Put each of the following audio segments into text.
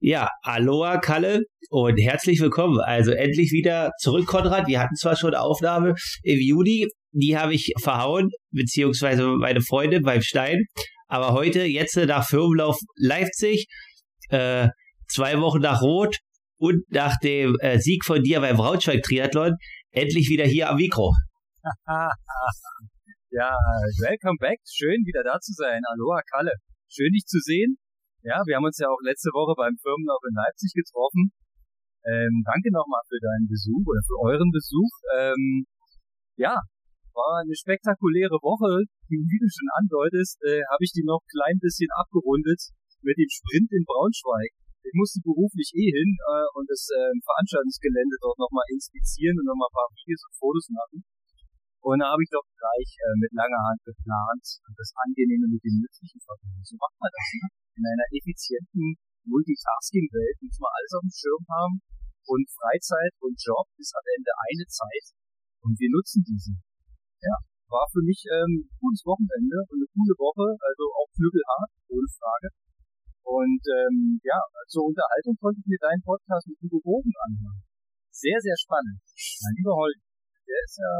Ja, Aloha Kalle und herzlich willkommen. Also endlich wieder zurück, Konrad. Wir hatten zwar schon Aufnahme im Juni, die habe ich verhauen, beziehungsweise meine Freundin beim Stein. Aber heute, jetzt nach Firmenlauf Leipzig, äh, zwei Wochen nach Rot und nach dem äh, Sieg von dir beim Braunschweig-Triathlon, endlich wieder hier am Mikro. ja, welcome back. Schön wieder da zu sein. Aloha Kalle. Schön dich zu sehen. Ja, wir haben uns ja auch letzte Woche beim Firmenlauf in Leipzig getroffen. Ähm, danke nochmal für deinen Besuch oder für euren Besuch. Ähm, ja, war eine spektakuläre Woche. Wie du schon andeutest, äh, habe ich die noch ein klein bisschen abgerundet mit dem Sprint in Braunschweig. Ich musste beruflich eh hin äh, und das äh, Veranstaltungsgelände dort nochmal inspizieren und nochmal ein paar Videos und Fotos machen. Und da habe ich doch gleich äh, mit langer Hand geplant das Angenehme mit dem Nützlichen verbunden. So macht man das, ne? in einer effizienten Multitasking-Welt muss man alles auf dem Schirm haben und Freizeit und Job ist am Ende eine Zeit und wir nutzen diesen. Ja, war für mich ähm, ein gutes Wochenende und eine coole Woche, also auch knüppelhart, ohne Frage. Und ähm, ja, zur Unterhaltung konnte ich mir deinen Podcast mit Hugo Bogen anhören. Sehr, sehr spannend. Mein lieber Holger, der ist ja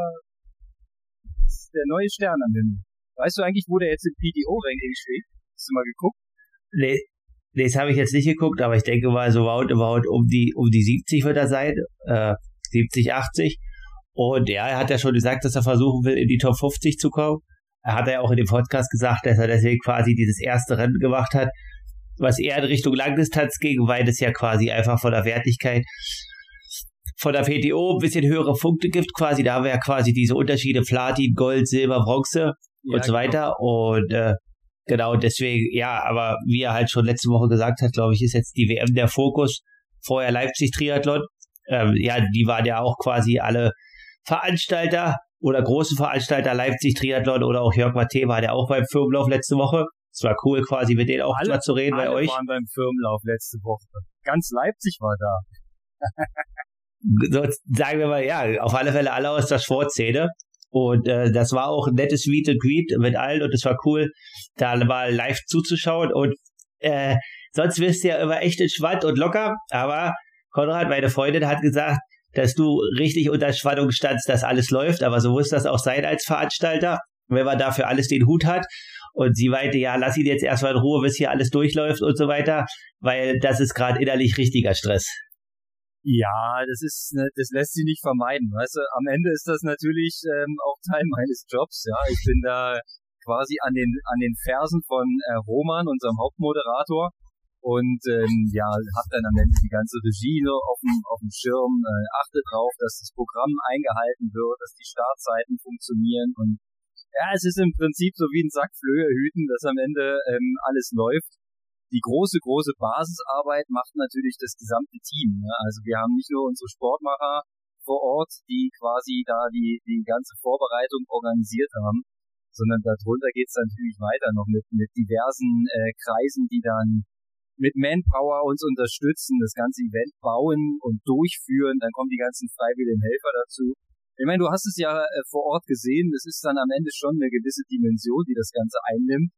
der neue Stern am Himmel. Weißt du eigentlich, wo der jetzt im PDO-Ranking steht? Hast du mal geguckt? Nee, das habe ich jetzt nicht geguckt, aber ich denke mal, so roundabout um die, um die 70 wird er sein, äh, 70, 80. Und ja, er hat ja schon gesagt, dass er versuchen will, in die Top 50 zu kommen. Er hat ja auch in dem Podcast gesagt, dass er deswegen quasi dieses erste Rennen gemacht hat, was eher in Richtung Langdistanz ging, weil es ja quasi einfach von der Wertigkeit von der PTO ein bisschen höhere Punkte gibt, quasi. Da haben wir ja quasi diese Unterschiede Platin, Gold, Silber, Bronze ja, und so genau. weiter. Und äh, Genau, deswegen, ja, aber wie er halt schon letzte Woche gesagt hat, glaube ich, ist jetzt die WM der Fokus. Vorher Leipzig Triathlon. Ähm, ja, die waren ja auch quasi alle Veranstalter oder große Veranstalter Leipzig Triathlon oder auch Jörg Matte war der auch beim Firmenlauf letzte Woche. Es war cool, quasi mit denen auch alle, mal zu reden bei euch. waren beim Firmenlauf letzte Woche. Ganz Leipzig war da. so, sagen wir mal, ja, auf alle Fälle alle aus der Sportszene. Und äh, das war auch ein nettes Meet and Greet mit allen und es war cool, da mal live zuzuschauen. Und äh, sonst wirst du ja immer echt entspannt und locker. Aber Konrad, meine Freundin, hat gesagt, dass du richtig unter Spannung standst, dass alles läuft. Aber so muss das auch sein als Veranstalter, wenn man dafür alles den Hut hat. Und sie meinte, ja, lass ihn jetzt erstmal in Ruhe, bis hier alles durchläuft und so weiter, weil das ist gerade innerlich richtiger Stress. Ja, das ist, ne, das lässt sich nicht vermeiden. Weißt du, am Ende ist das natürlich ähm, auch Teil meines Jobs. Ja, ich bin da quasi an den an den Fersen von äh, Roman, unserem Hauptmoderator, und ähm, ja, hab dann am Ende die ganze Regie so auf dem auf dem Schirm, äh, achte drauf, dass das Programm eingehalten wird, dass die Startzeiten funktionieren und ja, es ist im Prinzip so wie ein Sack Flöhe hüten, dass am Ende ähm, alles läuft die große, große Basisarbeit macht natürlich das gesamte Team. Ne? Also wir haben nicht nur unsere Sportmacher vor Ort, die quasi da die, die ganze Vorbereitung organisiert haben, sondern darunter geht es natürlich weiter noch mit, mit diversen äh, Kreisen, die dann mit Manpower uns unterstützen, das ganze Event bauen und durchführen. Dann kommen die ganzen freiwilligen Helfer dazu. Ich meine, du hast es ja äh, vor Ort gesehen, das ist dann am Ende schon eine gewisse Dimension, die das Ganze einnimmt.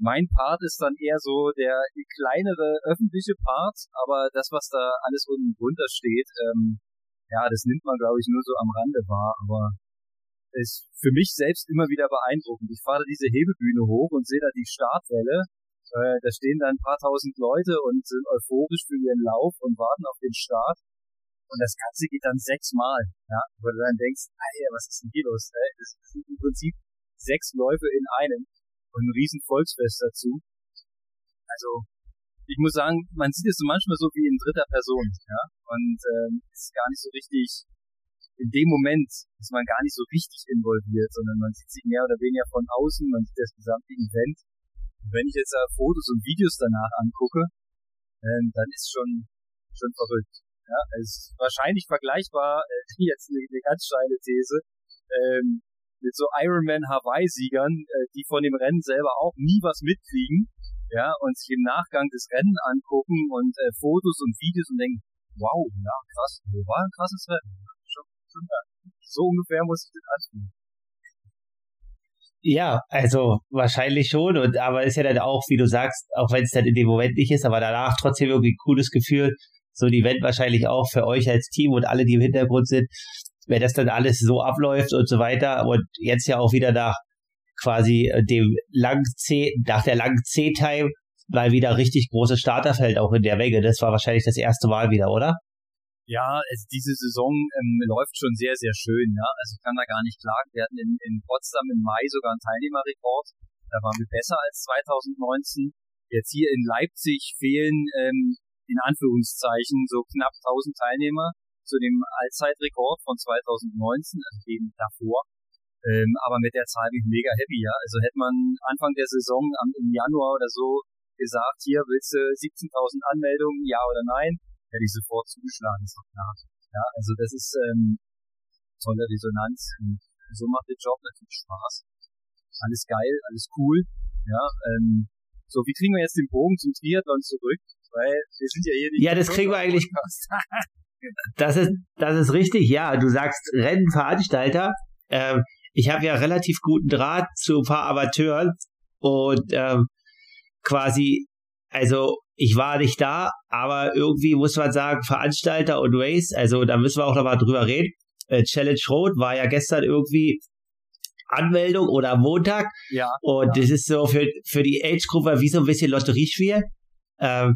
Mein Part ist dann eher so der kleinere öffentliche Part, aber das, was da alles unten drunter steht, ähm, ja, das nimmt man, glaube ich, nur so am Rande wahr, aber ist für mich selbst immer wieder beeindruckend. Ich fahre diese Hebebühne hoch und sehe da die Startwelle. Äh, da stehen dann ein paar tausend Leute und sind euphorisch für ihren Lauf und warten auf den Start. Und das Ganze geht dann sechsmal, ja, wo du dann denkst, ey, was ist denn hier los? Ey? Das sind im Prinzip sechs Läufe in einem und ein riesen Volksfest dazu. Also, ich muss sagen, man sieht es so manchmal so wie in dritter Person, ja, und ähm, ist gar nicht so richtig, in dem Moment ist man gar nicht so richtig involviert, sondern man sieht sich mehr oder weniger von außen, man sieht das gesamte Event. Und wenn ich jetzt da Fotos und Videos danach angucke, ähm, dann ist schon schon verrückt. Ja, es ist wahrscheinlich vergleichbar, äh, jetzt eine, eine ganz steile These, ähm, mit so Ironman Hawaii-Siegern, äh, die von dem Rennen selber auch nie was mitkriegen, ja, und sich im Nachgang das Rennen angucken und äh, Fotos und Videos und denken, wow, ja, krass, war ein krasses Rennen. Schon, schon. So ungefähr muss ich das anfühlen. Ja, also wahrscheinlich schon. Und aber ist ja dann auch, wie du sagst, auch wenn es dann in dem Moment nicht ist, aber danach trotzdem irgendwie ein cooles Gefühl. So ein Event wahrscheinlich auch für euch als Team und alle, die im Hintergrund sind, wenn das dann alles so abläuft und so weiter. Und jetzt ja auch wieder nach quasi äh, dem langen C, nach der langen C-Time mal wieder richtig großes Starterfeld auch in der Menge. Das war wahrscheinlich das erste Mal wieder, oder? Ja, also diese Saison ähm, läuft schon sehr, sehr schön. Ja? Also ich kann da gar nicht klagen. Wir hatten in, in Potsdam im Mai sogar einen Teilnehmerrekord. Da waren wir besser als 2019. Jetzt hier in Leipzig fehlen ähm, in Anführungszeichen so knapp 1000 Teilnehmer zu dem Allzeitrekord von 2019, also dem davor. Ähm, aber mit der Zahl bin ich mega happy, ja. Also hätte man Anfang der Saison am, im Januar oder so gesagt, hier willst du 17.000 Anmeldungen, ja oder nein, hätte ich sofort zugeschlagen, ist doch klar. Ja, also das ist ähm, tolle Resonanz und so macht der Job natürlich Spaß. Alles geil, alles cool. Ja, ähm, so, wie kriegen wir jetzt den Bogen zum Triathlon zurück? Weil wir sind ja hier nicht. Ja, das kriegen wir eigentlich. das ist, das ist richtig. Ja, du sagst Rennenveranstalter. Ähm, ich habe ja relativ guten Draht zu ein paar Amateuren und ähm, quasi, also ich war nicht da, aber irgendwie muss man sagen, Veranstalter und Race, also da müssen wir auch nochmal drüber reden. Äh, Challenge Road war ja gestern irgendwie Anmeldung oder Montag. Ja. Und ja. das ist so für, für die Age-Gruppe wie so ein bisschen Lotteriespiel. Ähm,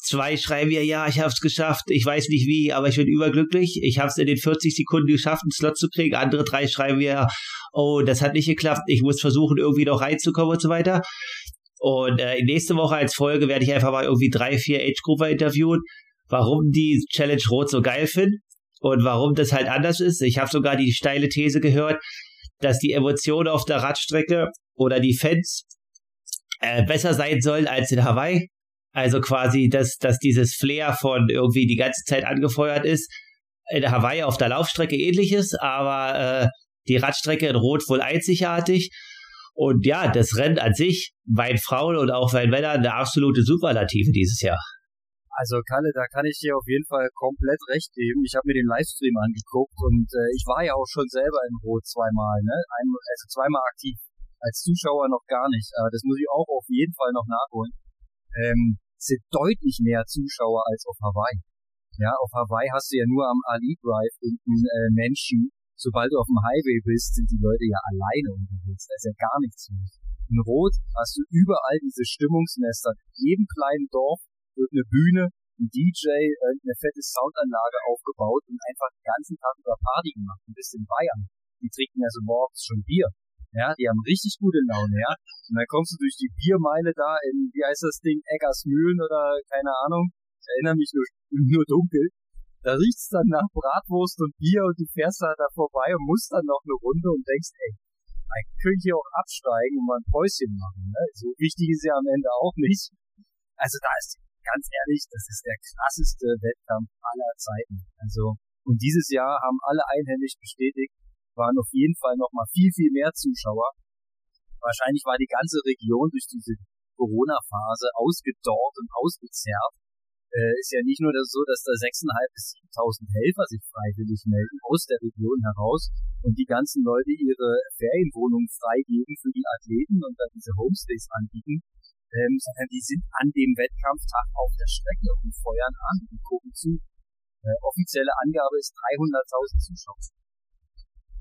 zwei schreiben mir, ja, ich habe es geschafft, ich weiß nicht wie, aber ich bin überglücklich. Ich habe es in den 40 Sekunden geschafft, einen Slot zu kriegen. Andere drei schreiben mir, oh, das hat nicht geklappt, ich muss versuchen, irgendwie noch reinzukommen und so weiter. Und äh, nächste Woche als Folge werde ich einfach mal irgendwie drei, vier Age-Grupper interviewen, warum die Challenge Rot so geil finden und warum das halt anders ist. Ich habe sogar die steile These gehört, dass die Emotionen auf der Radstrecke oder die Fans äh, besser sein sollen als in Hawaii. Also quasi, dass, dass dieses Flair von irgendwie die ganze Zeit angefeuert ist, in Hawaii auf der Laufstrecke ähnlich ist, aber äh, die Radstrecke in Rot wohl einzigartig. Und ja, das Rennen an sich, bei Frauen und auch bei Männern, eine absolute Superlative dieses Jahr. Also Kalle, da kann ich dir auf jeden Fall komplett recht geben. Ich habe mir den Livestream angeguckt und äh, ich war ja auch schon selber in Rot zweimal, ne? Ein, also zweimal aktiv. Als Zuschauer noch gar nicht. Aber das muss ich auch auf jeden Fall noch nachholen. Ähm, sind deutlich mehr Zuschauer als auf Hawaii. Ja, auf Hawaii hast du ja nur am Ali Drive unten äh, Menschen, sobald du auf dem Highway bist, sind die Leute ja alleine unterwegs. Da ist ja gar nichts los. In Rot hast du überall diese Stimmungsnester. In jedem kleinen Dorf wird eine Bühne, ein DJ, eine fette Soundanlage aufgebaut und einfach den ganzen Tag über Party gemacht. Du bist in Bayern. Die trinken ja so morgens schon Bier. Ja, die haben richtig gute Laune, ja. Und dann kommst du durch die Biermeile da in, wie heißt das Ding, Eggersmühlen oder keine Ahnung. Ich erinnere mich nur, nur dunkel. Da riecht's dann nach Bratwurst und Bier und du fährst da, vorbei und musst dann noch eine Runde und denkst, ey, man könnte hier auch absteigen und mal ein Päuschen machen. Ne? So wichtig ist ja am Ende auch nicht. Also da ist ganz ehrlich, das ist der krasseste Wettkampf aller Zeiten. Also und dieses Jahr haben alle einhändig bestätigt, waren auf jeden Fall noch mal viel viel mehr Zuschauer. Wahrscheinlich war die ganze Region durch diese Corona-Phase ausgedorrt und ausgezerrt äh, ist ja nicht nur das so, dass da 6.500 bis 7.000 Helfer sich freiwillig melden aus der Region heraus und die ganzen Leute ihre Ferienwohnungen freigeben für die Athleten und dann diese Homestays anbieten, ähm, sondern die sind an dem Wettkampftag auf der Strecke und feuern an und gucken zu. Äh, offizielle Angabe ist 300.000 Zuschauer.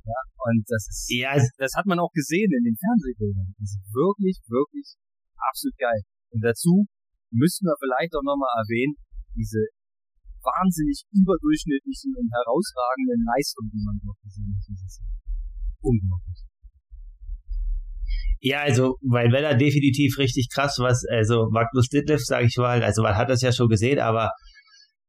Ja, und das ist, ja. das hat man auch gesehen in den Fernsehbildern. Das ist wirklich, wirklich absolut geil. Und dazu müssen wir vielleicht auch nochmal erwähnen, diese wahnsinnig überdurchschnittlichen und herausragenden Leistungen, die man dort gesehen hat dieses Jahr. Unglaublich. Ja, also weil Weller definitiv richtig krass, was, also Magnus Ditlev, sage ich mal, also man hat das ja schon gesehen, aber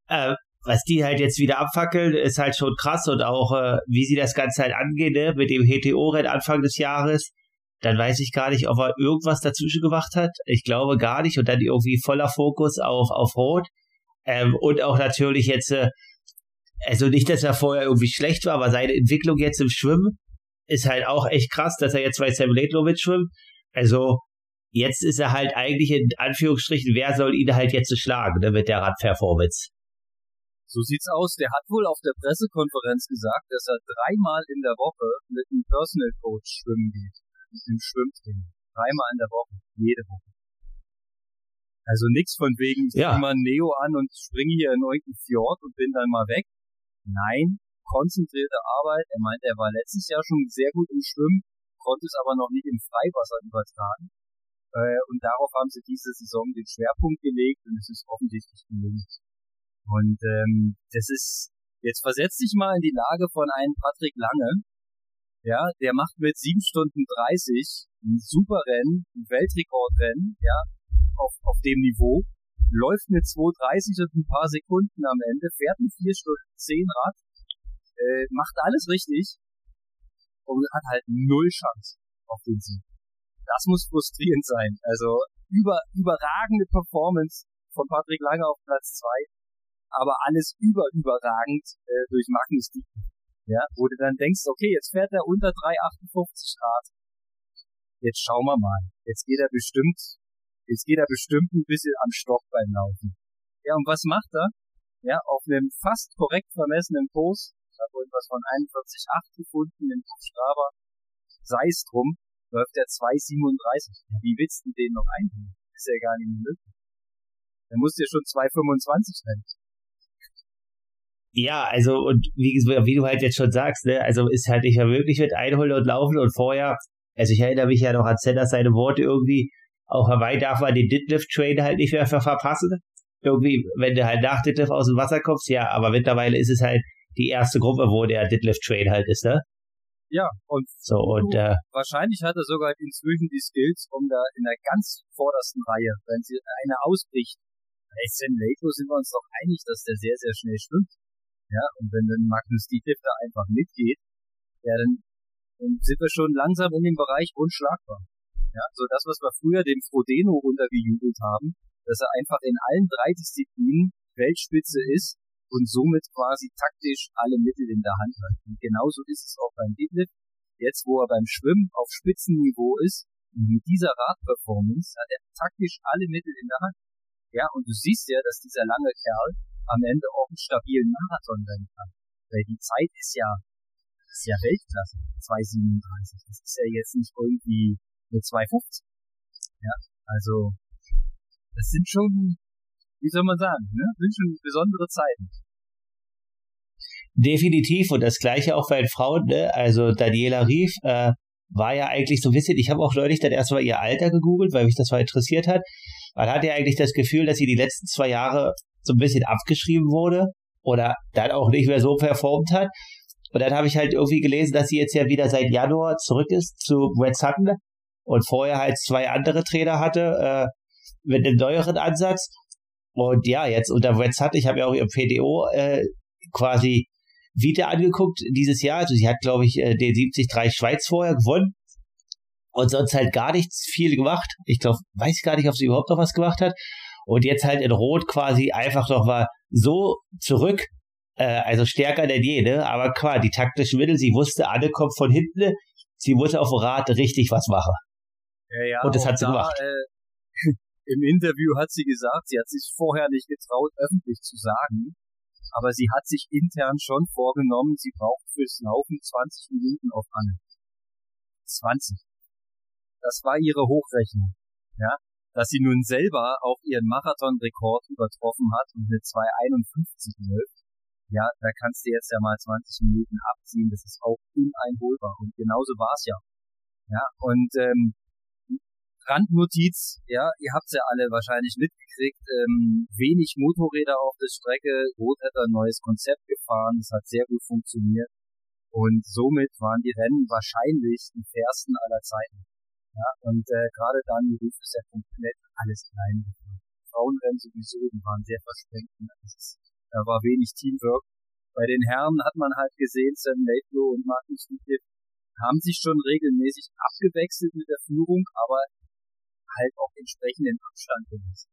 äh, was die halt jetzt wieder abfackeln, ist halt schon krass und auch, äh, wie sie das Ganze halt angehen, ne, mit dem HTO-Rennen Anfang des Jahres, dann weiß ich gar nicht, ob er irgendwas dazwischen gemacht hat. Ich glaube gar nicht. Und dann irgendwie voller Fokus auf, auf Rot. Ähm, und auch natürlich jetzt, äh, also nicht, dass er vorher irgendwie schlecht war, aber seine Entwicklung jetzt im Schwimmen ist halt auch echt krass, dass er jetzt bei Sam Ledlovic schwimmt. Also jetzt ist er halt eigentlich in Anführungsstrichen, wer soll ihn halt jetzt schlagen ne, mit der Radperformance? So sieht's aus. Der hat wohl auf der Pressekonferenz gesagt, dass er dreimal in der Woche mit einem Personal Coach schwimmen geht. im Schwimmtraining. Dreimal in der Woche, jede Woche. Also nichts von wegen, ich ja. mal Neo an und springe hier in irgendeinen Fjord und bin dann mal weg. Nein, konzentrierte Arbeit. Er meint, er war letztes Jahr schon sehr gut im Schwimmen, konnte es aber noch nicht im Freiwasser übertragen. Äh, und darauf haben sie diese Saison den Schwerpunkt gelegt und es ist offensichtlich gelungen. Und ähm, das ist, jetzt versetz dich mal in die Lage von einem Patrick Lange, ja, der macht mit 7 Stunden 30 ein super Rennen, ein Weltrekordrennen, ja, auf, auf dem Niveau, läuft mit 2,30 und ein paar Sekunden am Ende, fährt ein 4 Stunden 10 Rad, äh, macht alles richtig und hat halt null Chance auf den Sieg. Das muss frustrierend sein. Also über, überragende Performance von Patrick Lange auf Platz zwei, aber alles über überragend äh, durch Magnus Diepen. Ja, wo du dann denkst, okay, jetzt fährt er unter 3,58 Grad. Jetzt schauen wir mal. Jetzt geht er bestimmt, jetzt geht er bestimmt ein bisschen am Stock beim Laufen. Ja, und was macht er? Ja, auf einem fast korrekt vermessenen Kurs, ich habe irgendwas von 41,8 gefunden in Strava, sei es drum, läuft der 2,37. Wie willst du den noch einholen? Ist ja gar nicht möglich. Der muss ja schon 2,25 rennen. Ja, also, und wie, wie du halt jetzt schon sagst, ne, also ist halt nicht mehr möglich mit Einholen und Laufen und vorher, also ich erinnere mich ja noch an Sender seine Worte irgendwie, auch Hawaii darf man den Deadlift-Train halt nicht mehr verpassen. Irgendwie, wenn du halt nach Deadlift aus dem Wasser kommst, ja, aber mittlerweile ist es halt die erste Gruppe, wo der Deadlift-Train halt ist, ne? Ja, und, so, und äh, wahrscheinlich hat er sogar inzwischen die Skills, um da in der ganz vordersten Reihe, wenn sie eine ausbricht. Bei Sam Lato sind wir uns doch einig, dass der sehr, sehr schnell schwimmt. Ja, und wenn dann Magnus Dietrich da einfach mitgeht, ja, dann, dann sind wir schon langsam in dem Bereich unschlagbar. Ja, so das, was wir früher dem Frodeno untergejubelt haben, dass er einfach in allen drei Disziplinen Weltspitze ist und somit quasi taktisch alle Mittel in der Hand hat. Und genauso ist es auch beim Deadlift. Jetzt, wo er beim Schwimmen auf Spitzenniveau ist, mit dieser Radperformance hat er taktisch alle Mittel in der Hand. Ja, und du siehst ja, dass dieser lange Kerl am Ende auch einen stabilen Marathon rennen kann. Weil die Zeit ist ja, ist ja Weltklasse. 2,37. Das ist ja jetzt nicht irgendwie eine 2,50. Ja, also, das sind schon wie soll man sagen, ne? sind schon besondere Zeiten. Definitiv und das gleiche auch bei den Frauen, ne? also Daniela Rief äh, war ja eigentlich so ein bisschen, ich habe auch neulich dann erstmal ihr Alter gegoogelt, weil mich das mal interessiert hat. Man hat ja eigentlich das Gefühl, dass sie die letzten zwei Jahre so ein bisschen abgeschrieben wurde oder dann auch nicht mehr so performt hat. Und dann habe ich halt irgendwie gelesen, dass sie jetzt ja wieder seit Januar zurück ist zu Red Sutton und vorher halt zwei andere Trainer hatte äh, mit einem neueren Ansatz. Und ja, jetzt unter Reds hat, ich habe ja auch ihr PDO äh, quasi wieder angeguckt dieses Jahr. Also sie hat, glaube ich, äh, den 73 Schweiz vorher gewonnen und sonst halt gar nichts viel gemacht. Ich glaube, weiß gar nicht, ob sie überhaupt noch was gemacht hat. Und jetzt halt in Rot quasi einfach noch mal so zurück, äh, also stärker denn je, ne? Aber klar, die taktischen Mittel, sie wusste, alle kommt von hinten, sie musste auf Rad richtig was machen. Ja, ja, und das hat sie da, gemacht. Äh, Im Interview hat sie gesagt, sie hat sich vorher nicht getraut, öffentlich zu sagen, aber sie hat sich intern schon vorgenommen, sie braucht fürs Laufen 20 Minuten auf Anne. 20. Das war ihre Hochrechnung. Ja, dass sie nun selber auch ihren Marathonrekord übertroffen hat und mit 2,51 läuft. Ja, da kannst du jetzt ja mal 20 Minuten abziehen. Das ist auch uneinholbar. Und genauso war's ja. Ja, und ähm, Randnotiz, ja, ihr habt ja alle wahrscheinlich mitgekriegt, ähm, wenig Motorräder auf der Strecke, Rot hat ein neues Konzept gefahren, es hat sehr gut funktioniert und somit waren die Rennen wahrscheinlich die fairsten aller Zeiten. Ja, und äh, gerade dann, Ruf ist ja komplett alles klein. Frauenrennen sowieso, die waren sehr versprengt. Da war wenig Teamwork. Bei den Herren hat man halt gesehen, Sam Laidlow und Martin Sliedliff haben sich schon regelmäßig abgewechselt mit der Führung, aber halt auch entsprechenden Abstand genießen.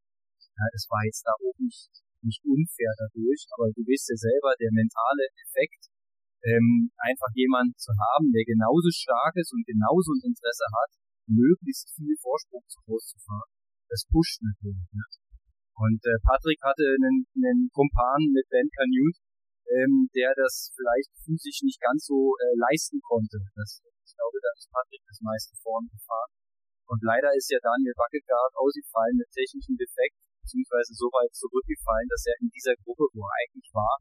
Ja, das war jetzt da auch nicht, nicht unfair dadurch, aber du weißt ja selber, der mentale Effekt, ähm, einfach jemanden zu haben, der genauso stark ist und genauso ein Interesse hat, möglichst viel Vorsprung zu groß zu fahren, das pusht natürlich. Ne? Und äh, Patrick hatte einen, einen Kumpan mit Ben Canute, ähm, der das vielleicht physisch nicht ganz so äh, leisten konnte. Das Ich glaube, da ist Patrick das meiste vorn gefahren. Und leider ist ja Daniel Wackelgard ausgefallen mit technischem Defekt, beziehungsweise so weit zurückgefallen, dass er in dieser Gruppe, wo er eigentlich war,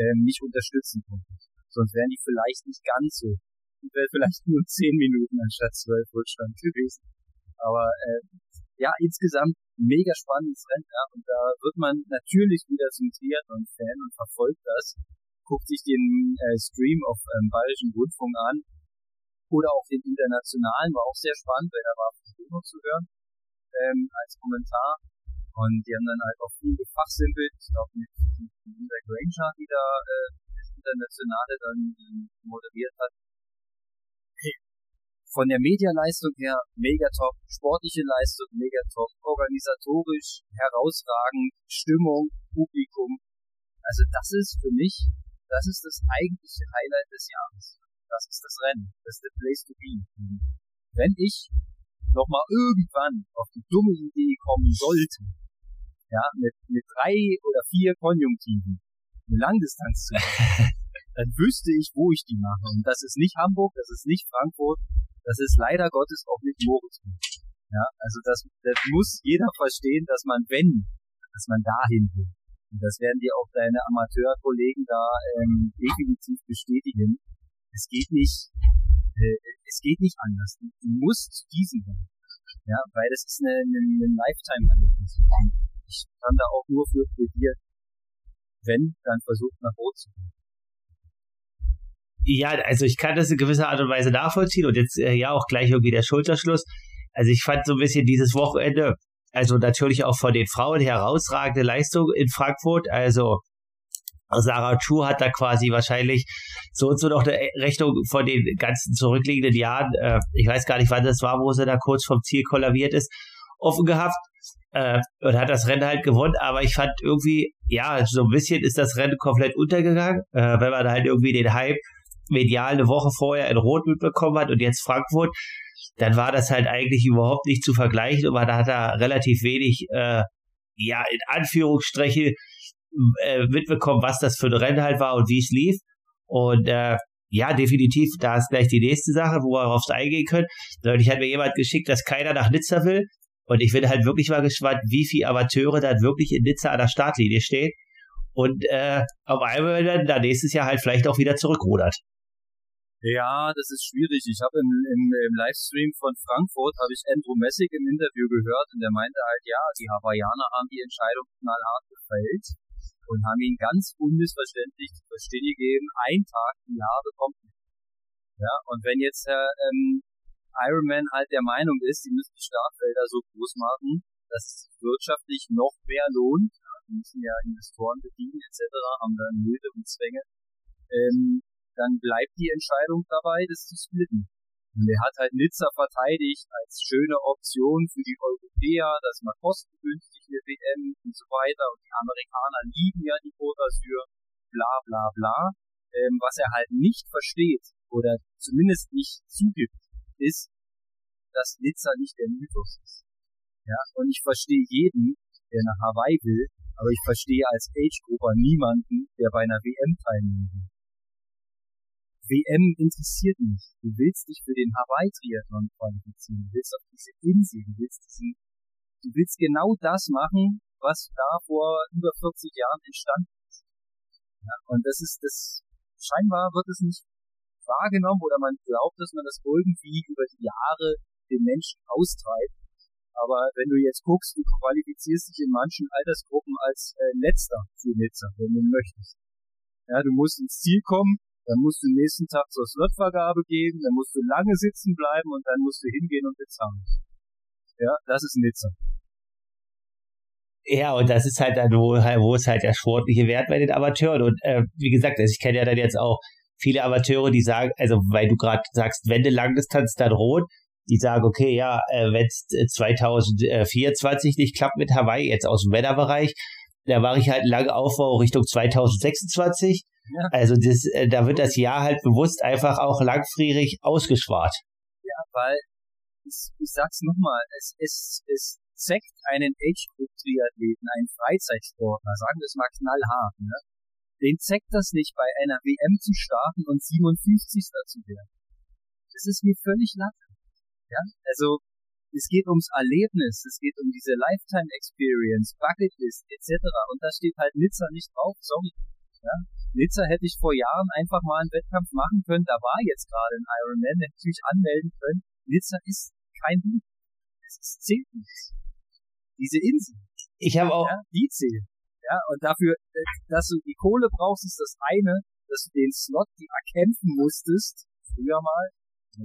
ähm, nicht unterstützen konnte. Sonst wären die vielleicht nicht ganz so. Wäre vielleicht nur zehn Minuten anstatt zwölf Rückstand gewesen. Aber äh, ja, insgesamt mega spannendes Rennen, ja, und da wird man natürlich wieder zum Triathlon-Fan und verfolgt das, guckt sich den äh, Stream auf ähm, Bayerischen Rundfunk an oder auch den internationalen, war auch sehr spannend, weil da war Bruno zu hören ähm, als Kommentar. Und die haben dann halt auch viel gefachsimpelt, ich glaube mit, mit Linda Granger, die da äh, das Internationale dann ähm, moderiert hat. Von der Medialeistung her mega top, sportliche Leistung mega top, organisatorisch herausragend, Stimmung, Publikum. Also das ist für mich, das ist das eigentliche Highlight des Jahres. Das ist das Rennen. Das ist the place to be. Wenn ich nochmal irgendwann auf die dumme Idee kommen sollte, ja, mit, mit drei oder vier Konjunktiven eine Langdistanz zu machen, dann wüsste ich, wo ich die mache. Und das ist nicht Hamburg, das ist nicht Frankfurt, das ist leider Gottes auch nicht Moritzburg. Ja, also das, das muss jeder verstehen, dass man, wenn, dass man dahin will. Und das werden dir auch deine Amateurkollegen da ähm, definitiv bestätigen es geht nicht, äh, es geht nicht anders. Du, du musst diesen Rennen. Ja, weil das ist eine, eine, eine Lifetime-Erlebnis. Ich kann da auch nur für plädieren, wenn, dann versucht nach Rot zu gehen. Ja, also ich kann das in gewisser Art und Weise nachvollziehen und jetzt äh, ja auch gleich irgendwie der Schulterschluss. Also ich fand so ein bisschen dieses Wochenende, also natürlich auch von den Frauen herausragende Leistung in Frankfurt. Also Sarah Chu hat da quasi wahrscheinlich so und so noch eine Rechnung von den ganzen zurückliegenden Jahren, äh, ich weiß gar nicht, wann das war, wo sie da kurz vom Ziel kollabiert ist, offen gehabt äh, und hat das Rennen halt gewonnen, aber ich fand irgendwie, ja, so ein bisschen ist das Rennen komplett untergegangen, äh, wenn man halt irgendwie den Hype medial eine Woche vorher in Rot mitbekommen hat und jetzt Frankfurt, dann war das halt eigentlich überhaupt nicht zu vergleichen und man hat da relativ wenig, äh, ja, in Anführungsstriche äh, mitbekommen, was das für ein Rennen halt war und wie es lief. Und äh, ja, definitiv, da ist gleich die nächste Sache, wo wir darauf eingehen können. Neulich hat mir jemand geschickt, dass keiner nach Nizza will. Und ich bin halt wirklich mal gespannt, wie viele Amateure dann wirklich in Nizza an der Startlinie stehen. Und äh, auf einmal dann da nächstes Jahr halt vielleicht auch wieder zurückrudert. Ja, das ist schwierig. Ich habe im, im, im Livestream von Frankfurt habe ich Andrew Messig im Interview gehört und der meinte halt, ja, die Hawaiianer haben die Entscheidung knallhart gefällt und haben ihn ganz unmissverständlich zu verstehen gegeben, ein Tag im Jahr bekommt nicht. Ja, und wenn jetzt Herr ähm, Ironman halt der Meinung ist, sie müssen die Startfelder so groß machen, dass es wirtschaftlich noch mehr lohnt, ja, die müssen ja Investoren bedienen etc., haben dann Nöte und Zwänge, ähm, dann bleibt die Entscheidung dabei, das zu splitten. Und er hat halt Nizza verteidigt als schöne Option für die Europäer, dass man kostengünstig eine WM und so weiter. Und die Amerikaner lieben ja die Côte d'Azur, bla bla bla. Ähm, was er halt nicht versteht oder zumindest nicht zugibt, ist, dass Nizza nicht der Mythos ist. Ja, und ich verstehe jeden, der nach Hawaii will, aber ich verstehe als Age-Grupper niemanden, der bei einer WM teilnehmen will. WM interessiert mich. Du willst dich für den Hawaii-Triathlon qualifizieren. Du willst auf diese Insel. Du willst diesen, du willst genau das machen, was da vor über 40 Jahren entstanden ist. Ja, und das ist das, scheinbar wird es nicht wahrgenommen oder man glaubt, dass man das irgendwie über die Jahre den Menschen austreibt. Aber wenn du jetzt guckst, du qualifizierst dich in manchen Altersgruppen als äh, Letzter für Nizza, wenn du möchtest. Ja, du musst ins Ziel kommen, dann musst du nächsten Tag zur Slotvergabe gehen, dann musst du lange sitzen bleiben und dann musst du hingehen und bezahlen. Ja, das ist Nizza. Ja, und das ist halt dann, wo, wo es halt der sportliche Wert bei den Amateuren. Und äh, wie gesagt, also ich kenne ja dann jetzt auch viele Amateure, die sagen, also weil du gerade sagst, Wende Langdistanz dann rot, die sagen, okay, ja, äh, wenn es 2024 nicht klappt mit Hawaii, jetzt aus dem Wetterbereich, da mache ich halt einen langen Aufbau Richtung 2026 ja. Also das, äh, da wird das Jahr halt bewusst einfach auch langfristig ausgespart. Ja, weil ich, ich sag's nochmal, es, es, es zeckt einen Age-Group-Triathleten, einen Freizeitsportler, sagen wir es mal knallhart, ne? Den zeckt das nicht, bei einer WM zu starten und 57. zu werden. Das ist mir völlig latte. Ja, also es geht ums Erlebnis, es geht um diese Lifetime Experience, Bucketlist etc. Und da steht halt Nizza nicht drauf, sorry. Ja? Nizza hätte ich vor Jahren einfach mal einen Wettkampf machen können, da war jetzt gerade ein Ironman, hätte ich mich anmelden können. Nizza ist kein Buch. Es zählt nichts. Diese Insel. Ich habe auch. Ja, die zählen. Ja, und dafür, dass du die Kohle brauchst, ist das eine, dass du den Slot die erkämpfen musstest, früher mal,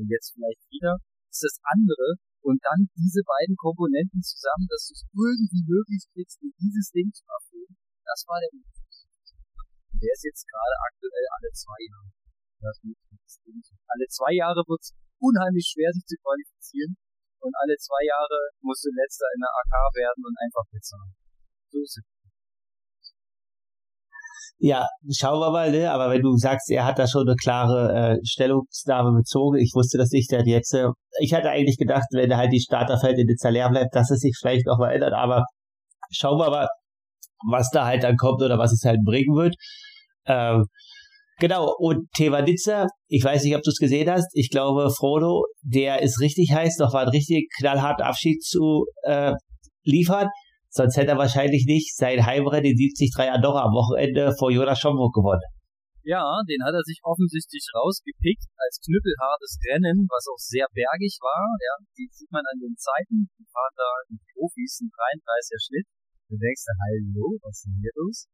jetzt vielleicht wieder, ist das andere, und dann diese beiden Komponenten zusammen, dass du es irgendwie möglich kriegst, dieses Ding zu erfüllen, das war der. Der ist jetzt gerade aktuell alle zwei Jahre. Alle zwei Jahre wird es unheimlich schwer, sich zu qualifizieren. Und alle zwei Jahre musst du letzter in der AK werden und einfach bezahlen. So ist es. Ja, schauen wir mal, ne? aber wenn du sagst, er hat da schon eine klare äh, Stellungsnahme bezogen, ich wusste das nicht, der jetzt, äh, ich hatte eigentlich gedacht, wenn halt die Starterfeld in Nizza leer bleibt, dass es sich vielleicht noch mal ändert, aber schauen wir mal, was da halt dann kommt oder was es halt bringen wird. Ähm, genau, und Nizza, ich weiß nicht, ob du es gesehen hast, ich glaube, Frodo, der ist richtig heiß, noch mal einen richtig knallharten Abschied zu äh, liefern. Sonst hätte er wahrscheinlich nicht sein Heimrennen in 73 Andorra am Wochenende vor Jonas Schomburg gewonnen. Ja, den hat er sich offensichtlich rausgepickt als knüppelhartes Rennen, was auch sehr bergig war. Ja, die sieht man an den Zeiten. Die fahren da die Profis ein 33er Schnitt. Du denkst, hallo, was ist denn hier los?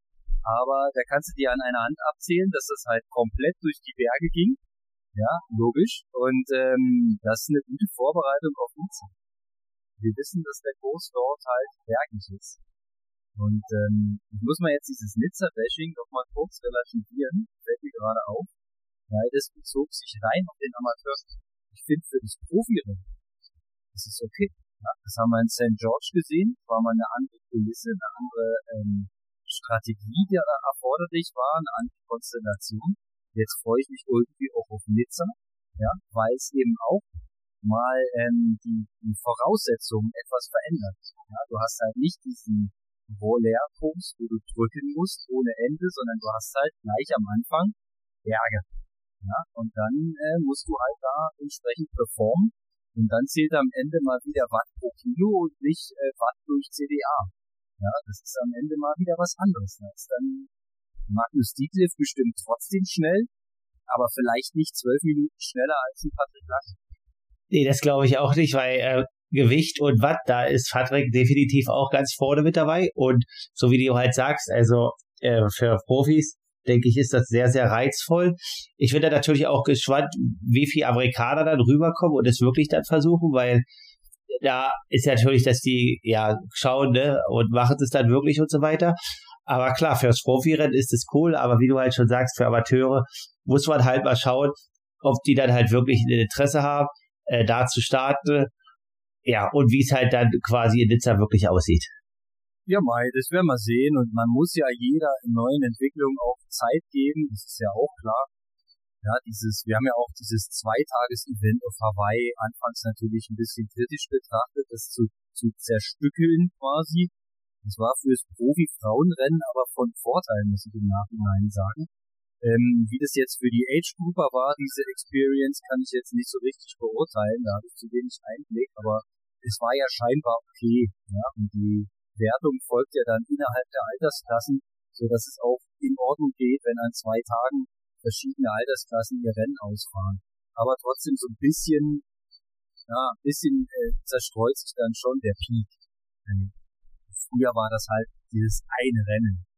Aber da kannst du dir an einer Hand abzählen, dass das halt komplett durch die Berge ging. Ja, logisch. Und ähm, das ist eine gute Vorbereitung auf Nizza wir wissen, dass der Kurs dort halt bergig ist. Und ähm, ich muss mal jetzt dieses Nizza-Bashing noch mal kurz relativieren, fällt mir gerade auf, weil das bezog sich rein auf den Amateur. Ich finde für das Profirennen, das ist okay. Ja, das haben wir in St. George gesehen, war mal eine andere Kulisse, eine andere ähm, Strategie, die da erforderlich war, eine andere Konstellation. Jetzt freue ich mich irgendwie auch auf Nizza, ja, weil es eben auch mal ähm, die, die Voraussetzungen etwas verändert. Ja, du hast halt nicht diesen Roller-Kurs, wo du drücken musst ohne Ende, sondern du hast halt gleich am Anfang Berge. Ja, und dann äh, musst du halt da entsprechend performen und dann zählt am Ende mal wieder Watt pro Kilo und nicht äh, Watt durch CDA. Ja, das ist am Ende mal wieder was anderes. Da ist dann Magnus Dietliff bestimmt trotzdem schnell, aber vielleicht nicht zwölf Minuten schneller als ein Patrick Lack. Nee, das glaube ich auch nicht, weil äh, Gewicht und Watt, da ist Patrick definitiv auch ganz vorne mit dabei. Und so wie du halt sagst, also äh, für Profis, denke ich, ist das sehr, sehr reizvoll. Ich bin da natürlich auch gespannt, wie viele Amerikaner dann rüberkommen und es wirklich dann versuchen, weil da ist ja natürlich, dass die ja schauen ne, und machen es dann wirklich und so weiter. Aber klar, fürs Profirennen ist es cool, aber wie du halt schon sagst, für Amateure muss man halt mal schauen, ob die dann halt wirklich ein Interesse haben äh, da zu starten. Ja, und wie es halt dann quasi in Nizza wirklich aussieht. Ja, Mai, das werden wir sehen. Und man muss ja jeder neuen Entwicklung auch Zeit geben. Das ist ja auch klar. Ja, dieses, wir haben ja auch dieses Zweitages-Event auf Hawaii anfangs natürlich ein bisschen kritisch betrachtet, das zu, zu zerstückeln quasi. Das war fürs Profi-Frauenrennen aber von Vorteil, muss ich im Nachhinein sagen. Ähm, wie das jetzt für die Age Grouper war, diese Experience, kann ich jetzt nicht so richtig beurteilen. Da habe ich zu wenig Einblick, aber es war ja scheinbar okay. Ja? Und die Wertung folgt ja dann innerhalb der Altersklassen, so dass es auch in Ordnung geht, wenn an zwei Tagen verschiedene Altersklassen ihr Rennen ausfahren. Aber trotzdem so ein bisschen, ja, ein bisschen äh, zerstreut sich dann schon der Peak. Ähm, früher war das halt dieses eine Rennen.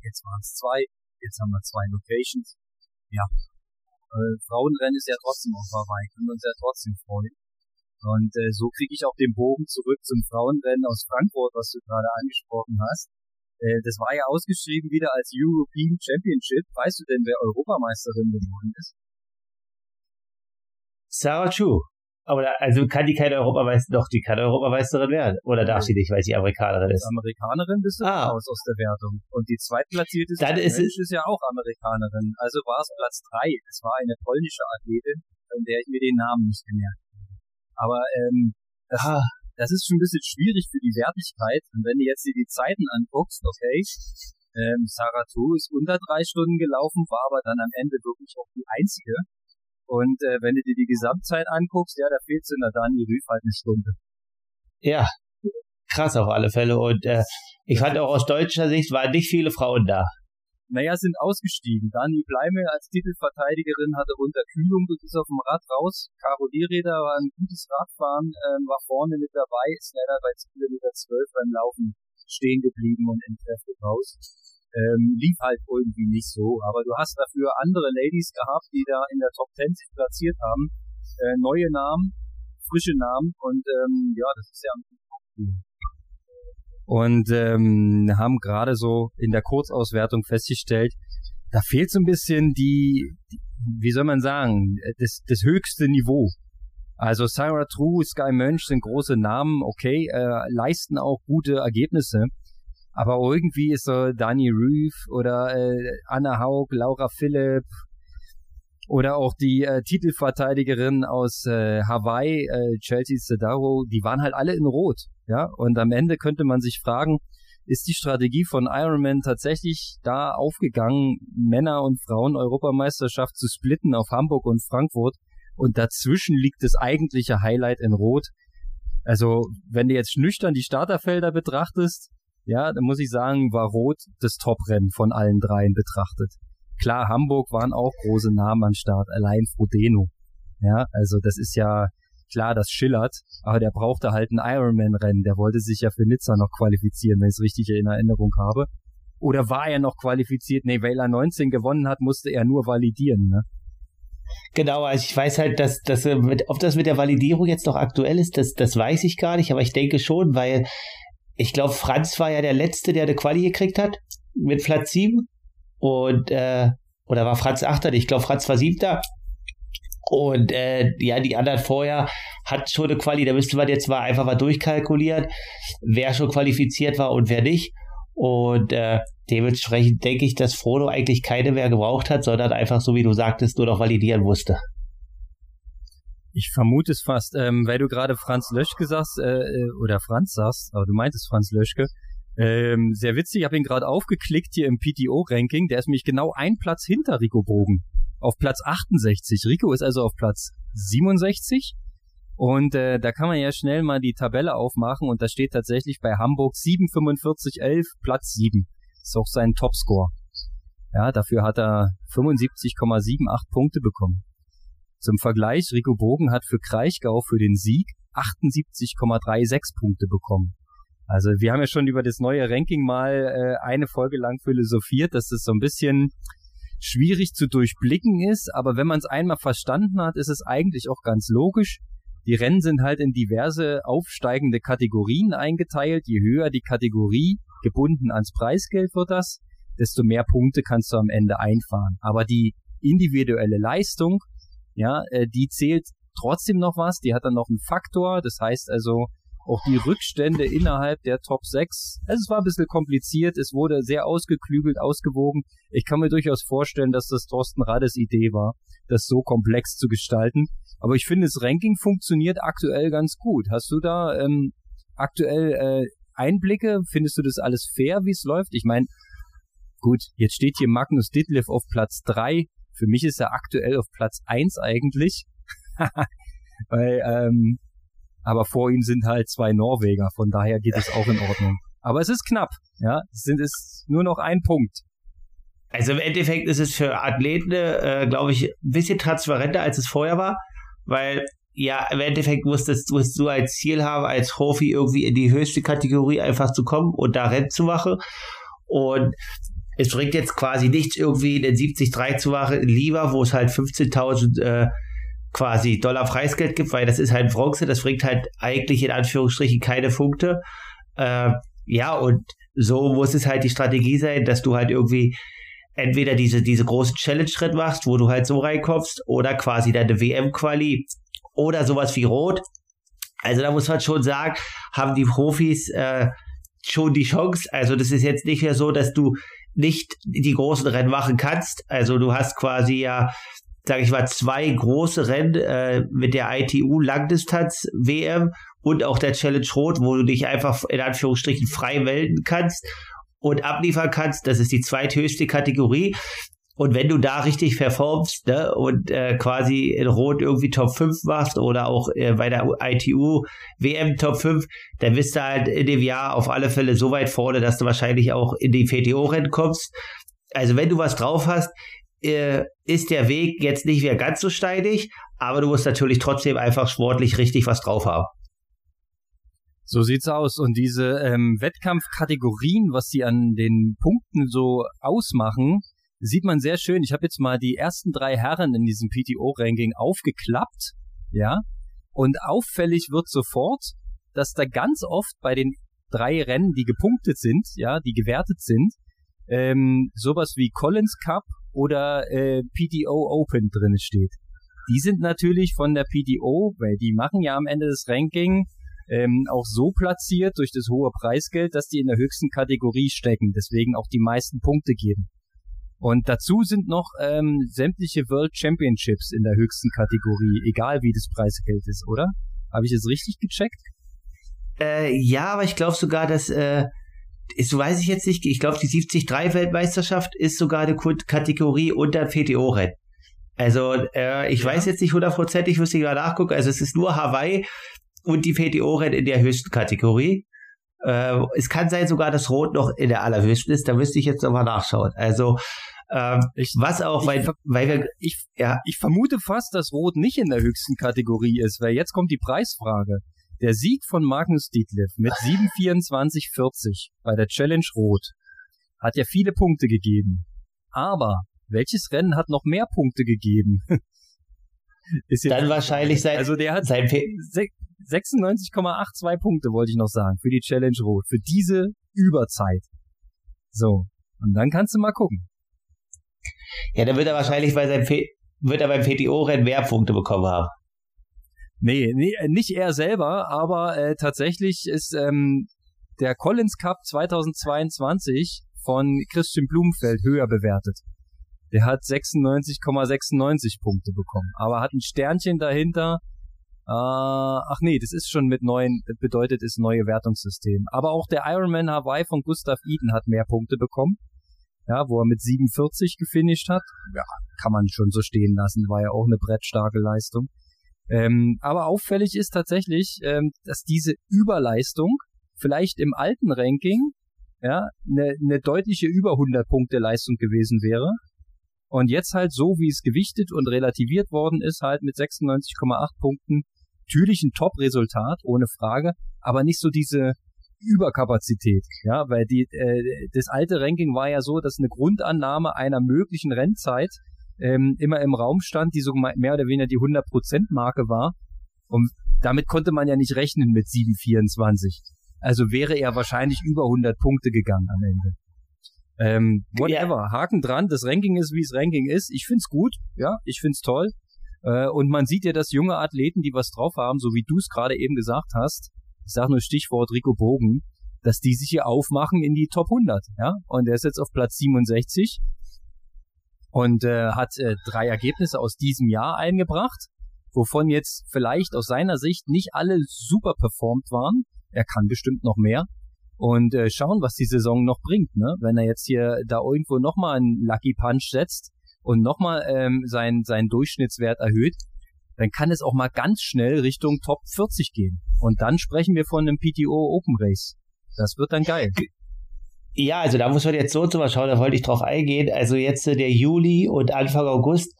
Jetzt waren es zwei, Jetzt haben wir zwei Locations. Ja. Äh, Frauenrennen ist ja trotzdem auf Hawaii, können wir uns ja trotzdem freuen. Und äh, so kriege ich auch den Bogen zurück zum Frauenrennen aus Frankfurt, was du gerade angesprochen hast. Äh, das war ja ausgeschrieben wieder als European Championship. Weißt du denn, wer Europameisterin geworden ist? Sarah Chu. Aber da, also kann die keine Europameisterin, doch, die kann Europameisterin werden. Oder darf sie nicht, weil sie Amerikanerin ist? Als Amerikanerin bist du ah. raus aus der Wertung. Und die zweitplatzierte Dann ist, Mensch ist ja auch Amerikanerin. Also war es Platz drei. Es war eine polnische Athletin, von der ich mir den Namen nicht gemerkt habe. Aber ähm, das, ah. Das ist schon ein bisschen schwierig für die Wertigkeit. Und wenn du jetzt dir die Zeiten anguckst, okay, ähm, Sarah Tu ist unter drei Stunden gelaufen, war aber dann am Ende wirklich auch die einzige Und äh, wenn du dir die Gesamtzeit anguckst, ja, da fehlt es in der Dani Rüff halt eine Stunde. Ja, krass auf alle Fälle. Und äh, ich fand auch aus deutscher Sicht waren nicht viele Frauen da. Naja, sind ausgestiegen. Dani Bleime als Titelverteidigerin hatte Unterkühlung und ist auf dem Rad raus. Caro Diereder war ein gutes Radfahren, ähm, war vorne mit dabei, ist leider bei Kilometer 12 beim Laufen stehen geblieben und entkräftet raus. Ähm, lief halt irgendwie nicht so, aber du hast dafür andere Ladies gehabt, die da in der Top 10 sich platziert haben. Äh, neue Namen, frische Namen und ähm, ja, das ist ja cool und ähm, haben gerade so in der Kurzauswertung festgestellt, da fehlt so ein bisschen die, wie soll man sagen, das, das höchste Niveau. Also Sarah True, Sky Mönch sind große Namen, okay, äh, leisten auch gute Ergebnisse. Aber irgendwie ist so Dani Reeve oder äh, Anna Haug, Laura Philipp, oder auch die äh, Titelverteidigerin aus äh, Hawaii, äh, Chelsea Sedaro, die waren halt alle in Rot. Ja, und am Ende könnte man sich fragen, ist die Strategie von Ironman tatsächlich da aufgegangen, Männer- und Frauen-Europameisterschaft zu splitten auf Hamburg und Frankfurt und dazwischen liegt das eigentliche Highlight in Rot. Also, wenn du jetzt nüchtern die Starterfelder betrachtest, ja, dann muss ich sagen, war Rot das Top-Rennen von allen dreien betrachtet. Klar, Hamburg waren auch große Namen am Start, allein Frodeno. Ja, also das ist ja klar, das schillert, aber der brauchte halt ein Ironman-Rennen. Der wollte sich ja für Nizza noch qualifizieren, wenn ich es richtig in Erinnerung habe. Oder war er noch qualifiziert? Nee, weil er 19 gewonnen hat, musste er nur validieren, ne? Genau, also ich weiß halt, dass, dass ob das mit der Validierung jetzt noch aktuell ist, das, das weiß ich gar nicht, aber ich denke schon, weil ich glaube, Franz war ja der Letzte, der eine Quali gekriegt hat mit Platz 7 und äh, oder war Franz Achter? Ich glaube, Franz war Siebter. Und äh, ja, die anderen vorher hat schon eine Quali, da müsste man jetzt mal einfach mal durchkalkulieren, wer schon qualifiziert war und wer nicht. Und äh, dementsprechend denke ich, dass Frodo eigentlich keine mehr gebraucht hat, sondern einfach, so wie du sagtest, nur noch validieren musste. Ich vermute es fast, ähm, weil du gerade Franz Löschke sagst, äh, äh oder Franz sagst, aber du meintest Franz Löschke, ähm, sehr witzig, ich habe ihn gerade aufgeklickt hier im PTO-Ranking. Der ist nämlich genau ein Platz hinter Rico Bogen. Auf Platz 68. Rico ist also auf Platz 67. Und äh, da kann man ja schnell mal die Tabelle aufmachen und da steht tatsächlich bei Hamburg 7,45,11 Platz 7. Ist auch sein Topscore. Ja, dafür hat er 75,78 Punkte bekommen. Zum Vergleich, Rico Bogen hat für Kraichgau für den Sieg 78,36 Punkte bekommen. Also wir haben ja schon über das neue Ranking mal äh, eine Folge lang philosophiert, dass das so ein bisschen schwierig zu durchblicken ist, aber wenn man es einmal verstanden hat, ist es eigentlich auch ganz logisch. Die Rennen sind halt in diverse aufsteigende Kategorien eingeteilt. Je höher die Kategorie, gebunden ans Preisgeld wird das, desto mehr Punkte kannst du am Ende einfahren. Aber die individuelle Leistung, ja, äh, die zählt trotzdem noch was. Die hat dann noch einen Faktor. Das heißt also, auch die Rückstände innerhalb der Top 6. Also es war ein bisschen kompliziert, es wurde sehr ausgeklügelt, ausgewogen. Ich kann mir durchaus vorstellen, dass das Thorsten Rades Idee war, das so komplex zu gestalten. Aber ich finde, das Ranking funktioniert aktuell ganz gut. Hast du da ähm, aktuell äh, Einblicke? Findest du das alles fair, wie es läuft? Ich meine, gut, jetzt steht hier Magnus Ditlev auf Platz 3. Für mich ist er aktuell auf Platz 1 eigentlich. Weil ähm, aber vor ihm sind halt zwei Norweger, von daher geht es auch in Ordnung. Aber es ist knapp, ja, es sind es nur noch ein Punkt. Also im Endeffekt ist es für Athleten, äh, glaube ich, ein bisschen transparenter, als es vorher war, weil ja, im Endeffekt musstest, musst du als Ziel haben, als Profi irgendwie in die höchste Kategorie einfach zu kommen und da Rennen zu machen. Und es bringt jetzt quasi nichts, irgendwie den 70-3 zu machen, lieber, wo es halt 15.000 äh, quasi Dollar Preisgeld gibt, weil das ist halt Bronze, das bringt halt eigentlich in Anführungsstrichen keine Punkte. Äh, ja, und so muss es halt die Strategie sein, dass du halt irgendwie entweder diese, diese großen Challenge-Schritt machst, wo du halt so reinkommst, oder quasi deine WM-Quali oder sowas wie Rot. Also da muss man schon sagen, haben die Profis äh, schon die Chance. Also das ist jetzt nicht mehr so, dass du nicht die großen Rennen machen kannst. Also du hast quasi ja sage ich mal, zwei große Rennen äh, mit der ITU Langdistanz WM und auch der Challenge Rot, wo du dich einfach in Anführungsstrichen frei melden kannst und abliefern kannst. Das ist die zweithöchste Kategorie. Und wenn du da richtig performst ne, und äh, quasi in Rot irgendwie Top 5 machst oder auch äh, bei der ITU WM Top 5, dann bist du halt in dem Jahr auf alle Fälle so weit vorne, dass du wahrscheinlich auch in die VTO-Rennen kommst. Also wenn du was drauf hast, äh, ist der Weg jetzt nicht mehr ganz so steinig, aber du musst natürlich trotzdem einfach sportlich richtig was drauf haben. So sieht's aus. Und diese ähm, Wettkampfkategorien, was sie an den Punkten so ausmachen, sieht man sehr schön. Ich habe jetzt mal die ersten drei Herren in diesem PTO-Ranking aufgeklappt, ja. Und auffällig wird sofort, dass da ganz oft bei den drei Rennen, die gepunktet sind, ja, die gewertet sind, ähm, sowas wie Collins Cup oder äh, PTO Open drin steht. Die sind natürlich von der PTO, weil die machen ja am Ende das Ranking ähm, auch so platziert durch das hohe Preisgeld, dass die in der höchsten Kategorie stecken, deswegen auch die meisten Punkte geben. Und dazu sind noch ähm, sämtliche World Championships in der höchsten Kategorie, egal wie das Preisgeld ist, oder? Habe ich das richtig gecheckt? Äh, ja, aber ich glaube sogar, dass, äh, so weiß ich jetzt nicht, ich glaube, die 73-Weltmeisterschaft ist sogar eine Kategorie unter PTO-Rennen. Also, äh, ich ja. weiß jetzt nicht hundertprozentig, müsste ich mal nachgucken. Also, es ist nur Hawaii und die PTO-Rennen in der höchsten Kategorie. Äh, es kann sein sogar, dass Rot noch in der allerhöchsten ist. Da müsste ich jetzt nochmal nachschauen. Also ähm, ich, was auch, weil, weil wir, ich, ja. ich vermute fast, dass Rot nicht in der höchsten Kategorie ist, weil jetzt kommt die Preisfrage. Der Sieg von Magnus Dietliff mit 7,24,40 bei der Challenge Rot hat ja viele Punkte gegeben. Aber welches Rennen hat noch mehr Punkte gegeben? Dann wahrscheinlich sein, also der hat sein 96,82 Punkte, wollte ich noch sagen, für die Challenge Rot, für diese Überzeit. So. Und dann kannst du mal gucken. Ja, dann wird er wahrscheinlich bei seinem wird er beim PTO-Rennen mehr Punkte bekommen haben. Nee, nee, nicht er selber, aber äh, tatsächlich ist ähm, der Collins Cup 2022 von Christian Blumenfeld höher bewertet. Der hat 96,96 ,96 Punkte bekommen, aber hat ein Sternchen dahinter Uh, ach nee, das ist schon mit neuen, bedeutet ist neue Wertungssystem. Aber auch der Ironman Hawaii von Gustav Eden hat mehr Punkte bekommen. Ja, wo er mit 47 gefinisht hat. Ja, kann man schon so stehen lassen, war ja auch eine brettstarke Leistung. Ähm, aber auffällig ist tatsächlich, ähm, dass diese Überleistung vielleicht im alten Ranking ja, eine ne deutliche über 100 Punkte Leistung gewesen wäre. Und jetzt halt so, wie es gewichtet und relativiert worden ist, halt mit 96,8 Punkten natürlich ein Top-Resultat, ohne Frage, aber nicht so diese Überkapazität, ja, weil die, äh, das alte Ranking war ja so, dass eine Grundannahme einer möglichen Rennzeit ähm, immer im Raum stand, die so mehr oder weniger die 100%-Marke war. Und damit konnte man ja nicht rechnen mit 7,24. Also wäre er wahrscheinlich über 100 Punkte gegangen am Ende. Ähm, whatever, ja. Haken dran, das Ranking ist, wie es Ranking ist. Ich find's gut, ja, ich find's toll. Äh, und man sieht ja, dass junge Athleten, die was drauf haben, so wie du es gerade eben gesagt hast, ich sage nur Stichwort Rico Bogen, dass die sich hier aufmachen in die Top 100, ja. Und er ist jetzt auf Platz 67 und äh, hat äh, drei Ergebnisse aus diesem Jahr eingebracht, wovon jetzt vielleicht aus seiner Sicht nicht alle super performt waren. Er kann bestimmt noch mehr. Und äh, schauen, was die Saison noch bringt, ne? Wenn er jetzt hier da irgendwo nochmal einen Lucky Punch setzt, und nochmal ähm, seinen sein Durchschnittswert erhöht, dann kann es auch mal ganz schnell Richtung Top 40 gehen. Und dann sprechen wir von einem PTO Open Race. Das wird dann geil. Ja, also da muss man jetzt so zu mal schauen, da wollte ich drauf eingehen. Also jetzt äh, der Juli und Anfang August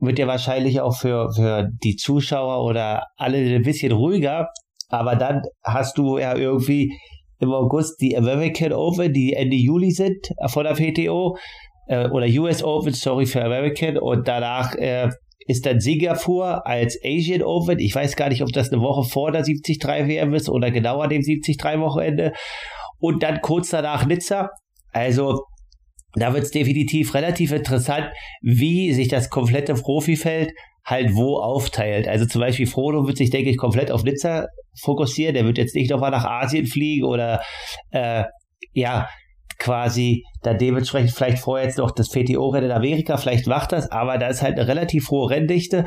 wird ja wahrscheinlich auch für, für die Zuschauer oder alle ein bisschen ruhiger. Aber dann hast du ja irgendwie im August die American Open, die Ende Juli sind äh, von der PTO äh, oder US Open, sorry für American und danach äh, ist dann Singapur als Asian Open. Ich weiß gar nicht, ob das eine Woche vor der 73 WM ist oder genauer dem 73 Wochenende. Und dann kurz danach Nizza. Also da wird es definitiv relativ interessant, wie sich das komplette Profifeld halt wo aufteilt. Also zum Beispiel Frodo wird sich, denke ich, komplett auf Nizza fokussieren. Der wird jetzt nicht nochmal nach Asien fliegen oder äh, ja, quasi da dementsprechend vielleicht vorher jetzt noch das PTO-Rennen in Amerika, vielleicht macht das, aber da ist halt eine relativ hohe Renndichte.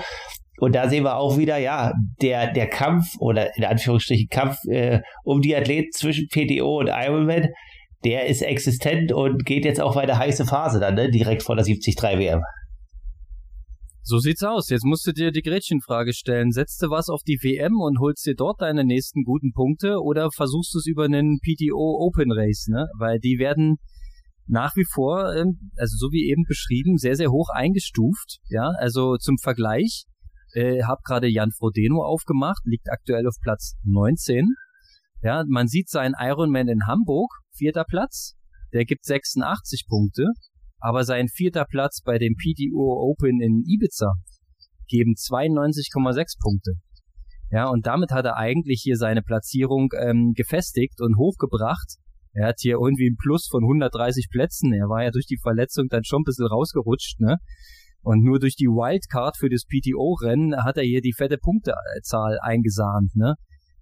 Und da sehen wir auch wieder, ja, der, der Kampf oder in Anführungsstrichen Kampf äh, um die Athleten zwischen PTO und Ironman, der ist existent und geht jetzt auch weiter heiße Phase dann, ne? direkt vor der 73 WM. So sieht's aus. Jetzt musst du dir die Gretchenfrage stellen. Setzt du was auf die WM und holst dir dort deine nächsten guten Punkte oder versuchst du es über einen PTO Open Race, ne? Weil die werden nach wie vor, ähm, also so wie eben beschrieben, sehr, sehr hoch eingestuft. Ja, also zum Vergleich, äh, hab gerade Jan Frodeno aufgemacht, liegt aktuell auf Platz 19. Ja, man sieht seinen Ironman in Hamburg, vierter Platz, der gibt 86 Punkte aber sein vierter Platz bei dem PTO Open in Ibiza geben 92,6 Punkte. Ja, und damit hat er eigentlich hier seine Platzierung ähm, gefestigt und hochgebracht. Er hat hier irgendwie ein Plus von 130 Plätzen. Er war ja durch die Verletzung dann schon ein bisschen rausgerutscht, ne? Und nur durch die Wildcard für das PTO-Rennen hat er hier die fette Punktezahl eingesahnt, ne?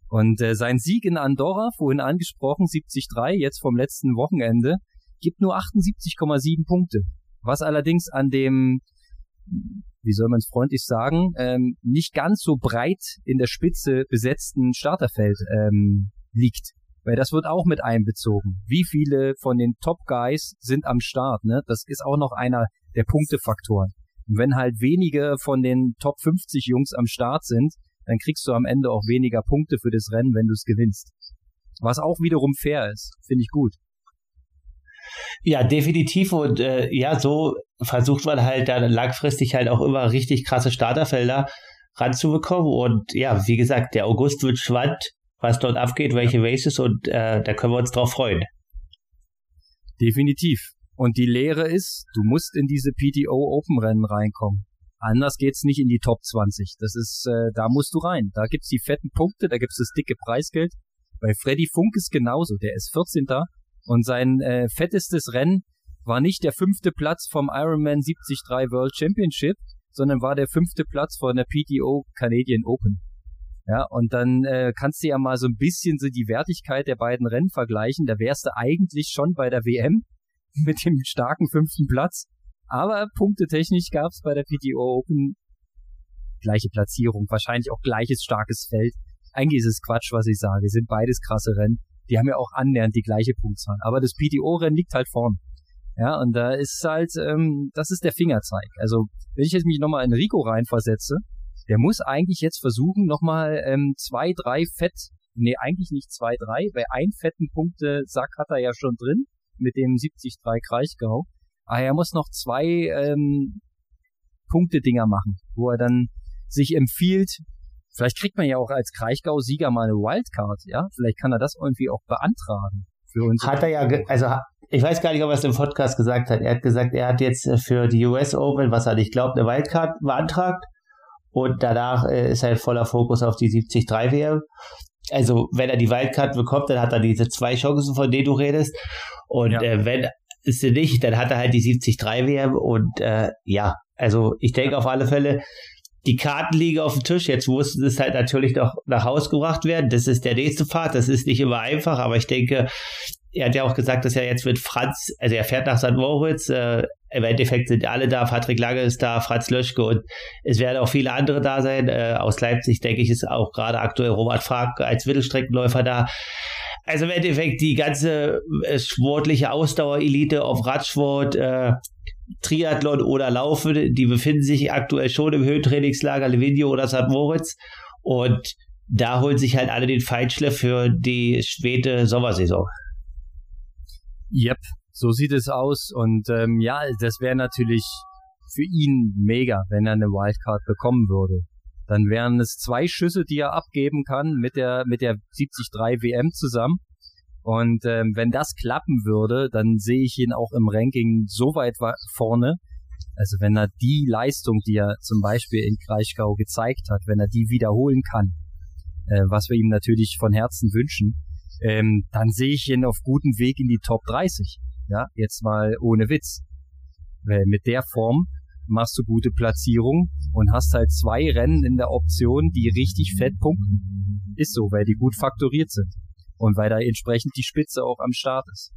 Und äh, sein Sieg in Andorra, vorhin angesprochen, 73, jetzt vom letzten Wochenende, gibt nur 78,7 Punkte. Was allerdings an dem, wie soll man es freundlich sagen, ähm, nicht ganz so breit in der Spitze besetzten Starterfeld ähm, liegt. Weil das wird auch mit einbezogen. Wie viele von den Top Guys sind am Start, ne? Das ist auch noch einer der Punktefaktoren. Und wenn halt wenige von den Top 50 Jungs am Start sind, dann kriegst du am Ende auch weniger Punkte für das Rennen, wenn du es gewinnst. Was auch wiederum fair ist, finde ich gut. Ja, definitiv. Und äh, ja, so versucht man halt dann langfristig halt auch immer richtig krasse Starterfelder ranzubekommen. Und ja, wie gesagt, der August wird spannend, was dort abgeht, welche Races und äh, da können wir uns drauf freuen. Definitiv. Und die Lehre ist, du musst in diese PTO Open Rennen reinkommen. Anders geht's nicht in die Top 20. Das ist, äh, da musst du rein. Da gibt's die fetten Punkte, da gibt's das dicke Preisgeld. Bei Freddy Funk ist genauso. Der ist 14. Und sein äh, fettestes Rennen war nicht der fünfte Platz vom Ironman 73 World Championship, sondern war der fünfte Platz von der PTO Canadian Open. Ja, und dann äh, kannst du ja mal so ein bisschen so die Wertigkeit der beiden Rennen vergleichen. Da wärst du eigentlich schon bei der WM mit dem starken fünften Platz. Aber punktetechnisch gab es bei der PTO Open gleiche Platzierung, wahrscheinlich auch gleiches starkes Feld. Eigentlich ist es Quatsch, was ich sage. Sind beides krasse Rennen die haben ja auch annähernd die gleiche Punktzahl. Aber das PTO-Rennen liegt halt vorn. Ja, und da ist halt, ähm, das ist der Fingerzeig. Also, wenn ich jetzt mich nochmal in Rico reinversetze, der muss eigentlich jetzt versuchen, nochmal ähm, zwei, drei Fett, nee, eigentlich nicht zwei, drei, weil ein fetten Punkte-Sack hat er ja schon drin, mit dem 73 Kraichgau. Aber er muss noch zwei ähm, Punkte-Dinger machen, wo er dann sich empfiehlt, Vielleicht kriegt man ja auch als Kraichgau-Sieger mal eine Wildcard, ja? Vielleicht kann er das irgendwie auch beantragen für uns. Hat er ja, also ich weiß gar nicht, ob er es im Podcast gesagt hat. Er hat gesagt, er hat jetzt für die US Open, was er nicht glaubt, eine Wildcard beantragt. Und danach äh, ist halt voller Fokus auf die 73 WM. Also, wenn er die Wildcard bekommt, dann hat er diese zwei Chancen, von denen du redest. Und ja. äh, wenn sie nicht, dann hat er halt die 73 WM. Und äh, ja, also ich denke auf alle Fälle, die Karten liegen auf dem Tisch. Jetzt muss es halt natürlich noch nach Hause gebracht werden. Das ist der nächste Part. Das ist nicht immer einfach, aber ich denke, er hat ja auch gesagt, dass er jetzt mit Franz, also er fährt nach St. Moritz, äh, im Endeffekt sind alle da, Patrick Lange ist da, Franz Löschke und es werden auch viele andere da sein. Äh, aus Leipzig, denke ich, ist auch gerade aktuell Robert Frank als Mittelstreckenläufer da. Also im Endeffekt die ganze äh, sportliche Ausdauerelite auf Radsport, äh, Triathlon oder Laufen, die befinden sich aktuell schon im Höhentrainingslager Livigno oder St. Moritz und da holen sich halt alle den Feinschliff für die späte Sommersaison. Yep, so sieht es aus und ähm, ja, das wäre natürlich für ihn mega, wenn er eine Wildcard bekommen würde. Dann wären es zwei Schüsse, die er abgeben kann mit der mit der 73 WM zusammen und ähm, wenn das klappen würde, dann sehe ich ihn auch im Ranking so weit vorne. Also wenn er die Leistung, die er zum Beispiel in Kraichgau gezeigt hat, wenn er die wiederholen kann, äh, was wir ihm natürlich von Herzen wünschen, ähm, dann sehe ich ihn auf gutem Weg in die Top 30. Ja, jetzt mal ohne Witz. Weil mit der Form machst du gute Platzierung und hast halt zwei Rennen in der Option, die richtig fett punkten. Ist so, weil die gut faktoriert sind und weil da entsprechend die Spitze auch am Start ist.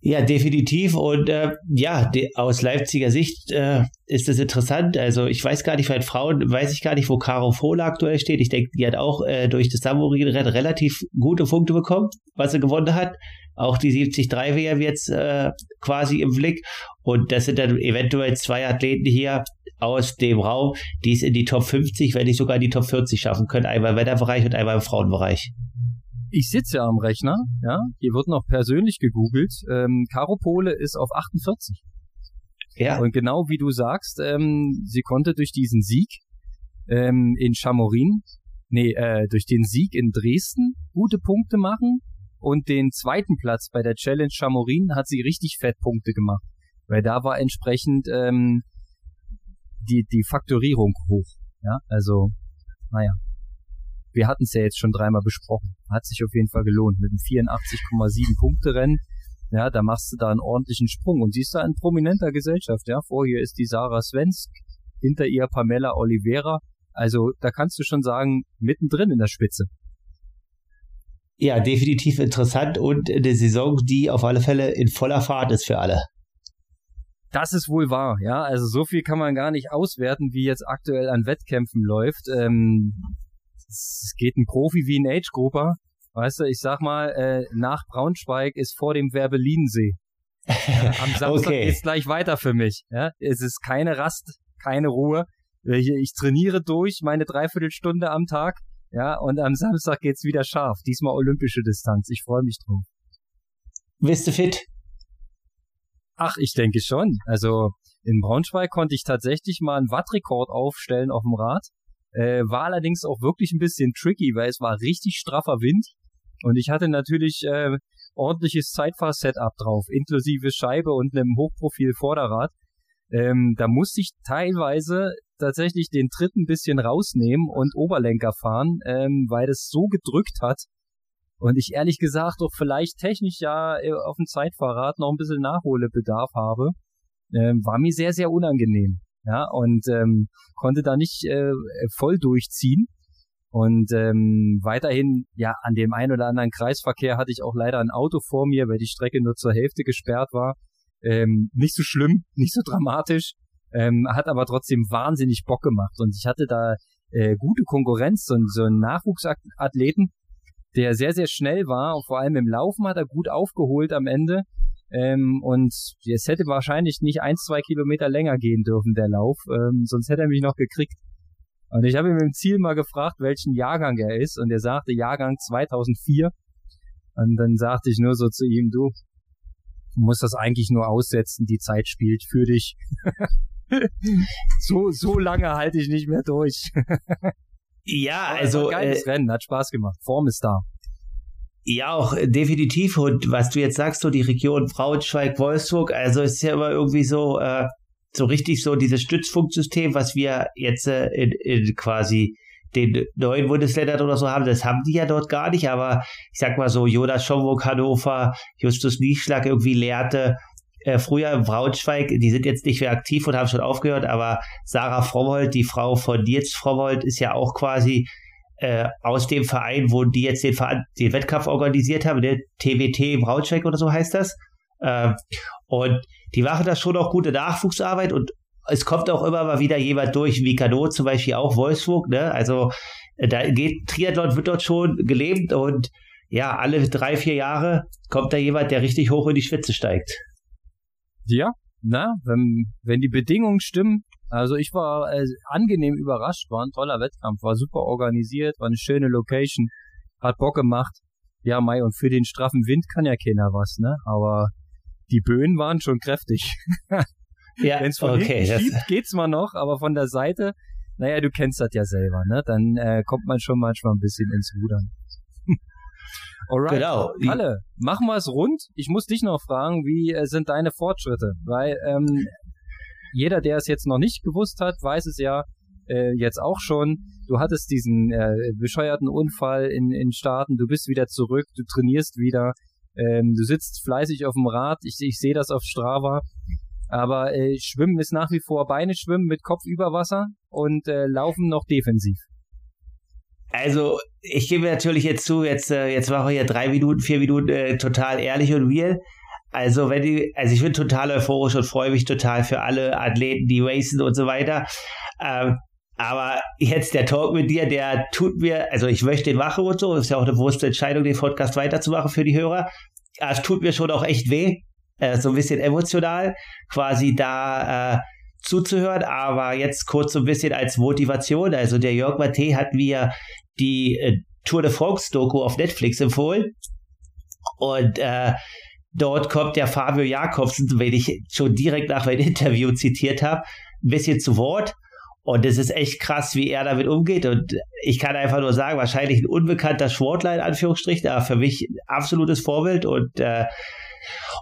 Ja, definitiv. Und äh, ja, aus Leipziger Sicht äh, ist das interessant. Also ich weiß gar nicht, bei Frauen weiß ich gar nicht, wo Caro Fohler aktuell steht. Ich denke, die hat auch äh, durch das Samurin-Rennen relativ gute Punkte bekommen, was sie gewonnen hat. Auch die 73 WM jetzt äh, quasi im Blick. Und das sind dann eventuell zwei Athleten hier aus dem Raum, die es in die Top 50, wenn nicht sogar in die Top 40 schaffen können. Einmal im Wetterbereich und einmal im Frauenbereich ich sitze ja am Rechner, ja, hier wird noch persönlich gegoogelt. Ähm, Caro Pole ist auf 48. Ja. Und genau wie du sagst, ähm, sie konnte durch diesen Sieg ähm, in Chamorin, nee, äh, durch den Sieg in Dresden gute Punkte machen und den zweiten Platz bei der Challenge Chamorin hat sie richtig Fettpunkte gemacht, weil da war entsprechend ähm, die die Faktorierung hoch. Ja, also naja, wir hatten es ja jetzt schon dreimal besprochen. Hat sich auf jeden Fall gelohnt. Mit einem 84,7 Punkte Rennen. Ja, da machst du da einen ordentlichen Sprung und siehst da in prominenter Gesellschaft. Ja, vor hier ist die Sarah Svensk, hinter ihr Pamela Oliveira. Also da kannst du schon sagen, mittendrin in der Spitze. Ja, definitiv interessant und eine Saison, die auf alle Fälle in voller Fahrt ist für alle. Das ist wohl wahr, ja. Also so viel kann man gar nicht auswerten, wie jetzt aktuell an Wettkämpfen läuft. Ähm, es geht ein Profi wie ein Age-Grupper. Weißt du, ich sag mal, äh, nach Braunschweig ist vor dem Werbelinsee. Ja, am Samstag okay. geht's gleich weiter für mich. Ja, es ist keine Rast, keine Ruhe. Ich, ich trainiere durch meine Dreiviertelstunde am Tag. Ja, und am Samstag geht's wieder scharf. Diesmal olympische Distanz. Ich freue mich drauf. Bist du fit? Ach, ich denke schon. Also in Braunschweig konnte ich tatsächlich mal einen Wattrekord aufstellen auf dem Rad. Äh, war allerdings auch wirklich ein bisschen tricky, weil es war richtig straffer Wind. Und ich hatte natürlich äh, ordentliches Zeitfahr-Setup drauf, inklusive Scheibe und einem Hochprofil-Vorderrad. Ähm, da musste ich teilweise tatsächlich den Tritt ein bisschen rausnehmen und Oberlenker fahren, ähm, weil das so gedrückt hat. Und ich ehrlich gesagt auch vielleicht technisch ja äh, auf dem Zeitfahrrad noch ein bisschen Nachholbedarf habe. Ähm, war mir sehr, sehr unangenehm ja, und ähm, konnte da nicht äh, voll durchziehen. Und ähm, weiterhin, ja, an dem einen oder anderen Kreisverkehr hatte ich auch leider ein Auto vor mir, weil die Strecke nur zur Hälfte gesperrt war. Ähm, nicht so schlimm, nicht so dramatisch, ähm, hat aber trotzdem wahnsinnig Bock gemacht. Und ich hatte da äh, gute Konkurrenz, so, so einen Nachwuchsathleten, der sehr, sehr schnell war. Und vor allem im Laufen hat er gut aufgeholt am Ende. Ähm, und es hätte wahrscheinlich nicht ein, zwei Kilometer länger gehen dürfen, der Lauf, ähm, sonst hätte er mich noch gekriegt. Und ich habe ihm im Ziel mal gefragt, welchen Jahrgang er ist, und er sagte Jahrgang 2004. Und dann sagte ich nur so zu ihm, du, du musst das eigentlich nur aussetzen, die Zeit spielt für dich. so, so lange halte ich nicht mehr durch. ja, also. Geiles äh, Rennen, hat Spaß gemacht. Form ist da. Ja, auch äh, definitiv. Und was du jetzt sagst, so die Region Braunschweig, Wolfsburg, also ist ja immer irgendwie so, äh, so richtig so dieses Stützfunksystem, was wir jetzt äh, in, in quasi den neuen Bundesländern oder so haben, das haben die ja dort gar nicht, aber ich sag mal so, Jonas Schomburg, Hannover, Justus Nieschlag irgendwie lehrte, äh, früher Braunschweig, die sind jetzt nicht mehr aktiv und haben schon aufgehört, aber Sarah Frommold, die Frau von Nils Frommold, ist ja auch quasi äh, aus dem Verein, wo die jetzt den, den Wettkampf organisiert haben, der TWT Braunschweig oder so heißt das. Äh, und die machen da schon auch gute Nachwuchsarbeit und es kommt auch immer mal wieder jemand durch, wie Kano zum Beispiel auch Wolfsburg, ne? Also äh, da geht Triathlon wird dort schon gelebt und ja, alle drei, vier Jahre kommt da jemand, der richtig hoch in die Spitze steigt. Ja, na, wenn, wenn die Bedingungen stimmen, also ich war äh, angenehm überrascht, war ein toller Wettkampf, war super organisiert, war eine schöne Location, hat Bock gemacht. Ja, Mai, und für den straffen Wind kann ja keiner was, ne? Aber die Böen waren schon kräftig. ja, Wenn's von okay. Schiebt, geht's mal noch, aber von der Seite, naja, du kennst das ja selber, ne? Dann äh, kommt man schon manchmal ein bisschen ins Rudern. Alright. Genau. Kalle, machen wir es rund. Ich muss dich noch fragen, wie äh, sind deine Fortschritte? Weil ähm, jeder, der es jetzt noch nicht gewusst hat, weiß es ja äh, jetzt auch schon. Du hattest diesen äh, bescheuerten Unfall in, in Staaten, du bist wieder zurück, du trainierst wieder, ähm, du sitzt fleißig auf dem Rad, ich, ich sehe das auf Strava. Aber äh, Schwimmen ist nach wie vor Beine schwimmen mit Kopf über Wasser und äh, Laufen noch defensiv. Also, ich gebe natürlich jetzt zu, jetzt, äh, jetzt war ich ja drei Minuten, vier Minuten äh, total ehrlich und real. Also wenn die, also ich bin total euphorisch und freue mich total für alle Athleten, die racen und so weiter. Ähm, aber jetzt der Talk mit dir, der tut mir, also ich möchte den machen und so, ist ja auch eine bewusste Entscheidung, den Podcast weiterzumachen für die Hörer. Aber es tut mir schon auch echt weh, äh, so ein bisschen emotional, quasi da äh, zuzuhören. Aber jetzt kurz so ein bisschen als Motivation. Also der Jörg Matte hat mir die äh, Tour de France Doku auf Netflix empfohlen. Und äh, dort kommt der Fabio Jakobsen, wenn ich schon direkt nach meinem Interview zitiert habe, ein bisschen zu Wort. Und es ist echt krass, wie er damit umgeht. Und ich kann einfach nur sagen, wahrscheinlich ein unbekannter Sportler in Anführungsstrichen, aber für mich ein absolutes Vorbild. Und, äh,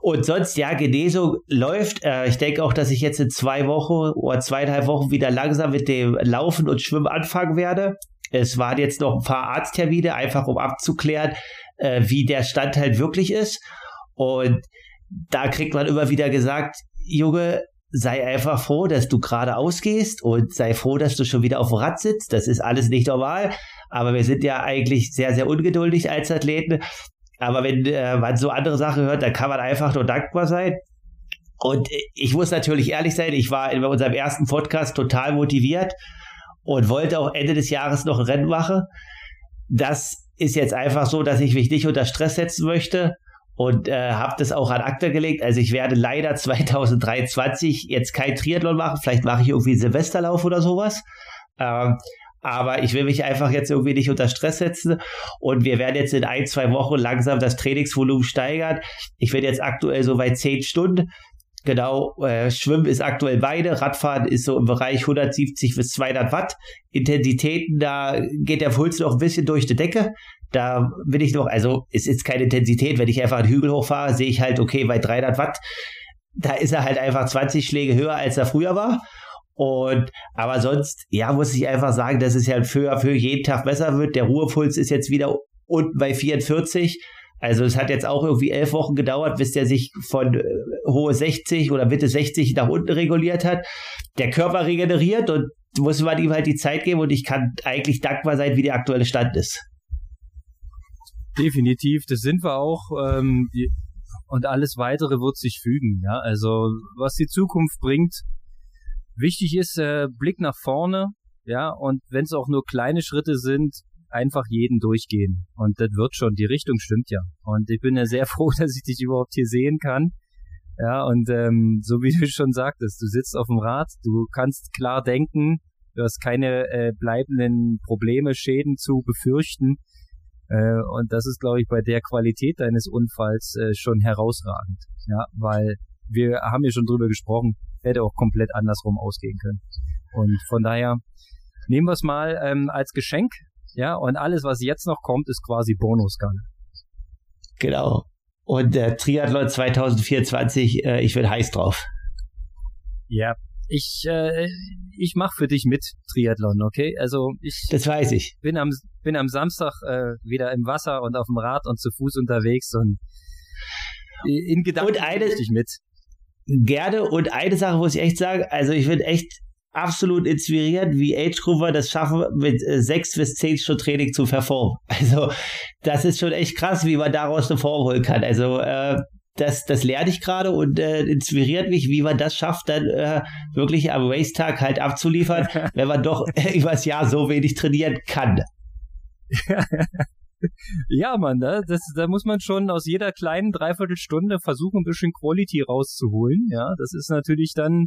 und sonst, ja, Genesung läuft. Äh, ich denke auch, dass ich jetzt in zwei Wochen oder zweieinhalb Wochen wieder langsam mit dem Laufen und Schwimmen anfangen werde. Es waren jetzt noch ein paar Arzttermine, einfach um abzuklären, äh, wie der Stand halt wirklich ist. Und da kriegt man immer wieder gesagt, Junge, sei einfach froh, dass du gerade ausgehst und sei froh, dass du schon wieder auf dem Rad sitzt. Das ist alles nicht normal. Aber wir sind ja eigentlich sehr, sehr ungeduldig als Athleten. Aber wenn äh, man so andere Sachen hört, dann kann man einfach nur dankbar sein. Und ich muss natürlich ehrlich sein, ich war in unserem ersten Podcast total motiviert und wollte auch Ende des Jahres noch ein Rennen machen. Das ist jetzt einfach so, dass ich mich nicht unter Stress setzen möchte und äh, habe das auch an Akte gelegt. Also ich werde leider 2023 jetzt kein Triathlon machen. Vielleicht mache ich irgendwie Silvesterlauf oder sowas. Ähm, aber ich will mich einfach jetzt irgendwie nicht unter Stress setzen und wir werden jetzt in ein, zwei Wochen langsam das Trainingsvolumen steigern. Ich werde jetzt aktuell so bei zehn Stunden. Genau, äh, Schwimmen ist aktuell beide, Radfahren ist so im Bereich 170 bis 200 Watt. Intensitäten, da geht der Puls noch ein bisschen durch die Decke. Da bin ich noch, also es ist keine Intensität, wenn ich einfach einen Hügel hochfahre, sehe ich halt, okay, bei 300 Watt, da ist er halt einfach 20 Schläge höher, als er früher war. Und aber sonst, ja, muss ich einfach sagen, dass es ja für, für jeden Tag besser wird. Der Ruhepuls ist jetzt wieder unten bei 44. Also es hat jetzt auch irgendwie elf Wochen gedauert, bis der sich von äh, hohe 60 oder Mitte 60 nach unten reguliert hat. Der Körper regeneriert und muss man ihm halt die Zeit geben und ich kann eigentlich dankbar sein, wie der aktuelle Stand ist. Definitiv, das sind wir auch. Ähm, und alles weitere wird sich fügen. Ja, also was die Zukunft bringt. Wichtig ist äh, Blick nach vorne. Ja, und wenn es auch nur kleine Schritte sind, einfach jeden durchgehen. Und das wird schon. Die Richtung stimmt ja. Und ich bin ja sehr froh, dass ich dich überhaupt hier sehen kann. Ja, und ähm, so wie du schon sagtest, du sitzt auf dem Rad, du kannst klar denken, du hast keine äh, bleibenden Probleme, Schäden zu befürchten. Äh, und das ist, glaube ich, bei der Qualität deines Unfalls äh, schon herausragend. Ja, weil wir haben ja schon drüber gesprochen, hätte auch komplett andersrum ausgehen können. Und von daher nehmen wir es mal ähm, als Geschenk. Ja, und alles, was jetzt noch kommt, ist quasi Bonuskanne. Genau. Und der Triathlon 2024, äh, ich bin heiß drauf. Ja, ich, äh, ich mach für dich mit Triathlon, okay? Also ich. Das weiß ich. Bin am, bin am Samstag äh, wieder im Wasser und auf dem Rad und zu Fuß unterwegs und in Gedanken und eine, dich mit. Gerne und eine Sache muss ich echt sagen, also ich bin echt absolut inspiriert, wie Age Grouper das schaffen, mit äh, sechs bis zehn Stunden Training zu performen. Also das ist schon echt krass, wie man daraus eine Form holen kann. Also äh, das, das lerne ich gerade und äh, inspiriert mich, wie man das schafft, dann äh, wirklich am Racetag halt abzuliefern, wenn man doch übers Jahr so wenig trainieren kann. Ja, Mann, da, das, da muss man schon aus jeder kleinen Dreiviertelstunde versuchen, ein bisschen Quality rauszuholen. Ja, das ist natürlich dann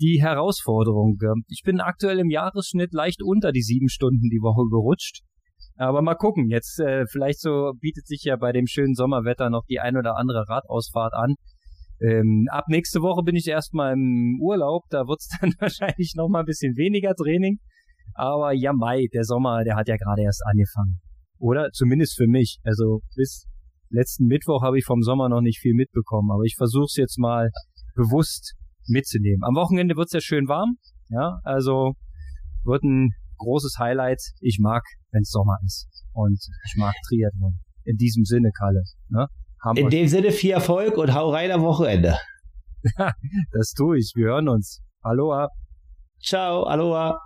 die Herausforderung. Ich bin aktuell im Jahresschnitt leicht unter die sieben Stunden die Woche gerutscht. Aber mal gucken, jetzt äh, vielleicht so bietet sich ja bei dem schönen Sommerwetter noch die ein oder andere Radausfahrt an. Ähm, ab nächste Woche bin ich erstmal im Urlaub, da wird's dann wahrscheinlich noch mal ein bisschen weniger Training. Aber ja, Mai, der Sommer, der hat ja gerade erst angefangen. Oder zumindest für mich. Also bis letzten Mittwoch habe ich vom Sommer noch nicht viel mitbekommen, aber ich versuche es jetzt mal bewusst mitzunehmen. Am Wochenende wird's ja schön warm, ja, also wird ein großes Highlight. Ich mag, wenn es Sommer ist. Und ich mag Triathlon. In diesem Sinne, Kalle. Ne? In dem Sinne viel Erfolg und hau rein am Wochenende. das tue ich. Wir hören uns. Aloha. Ciao, aloha.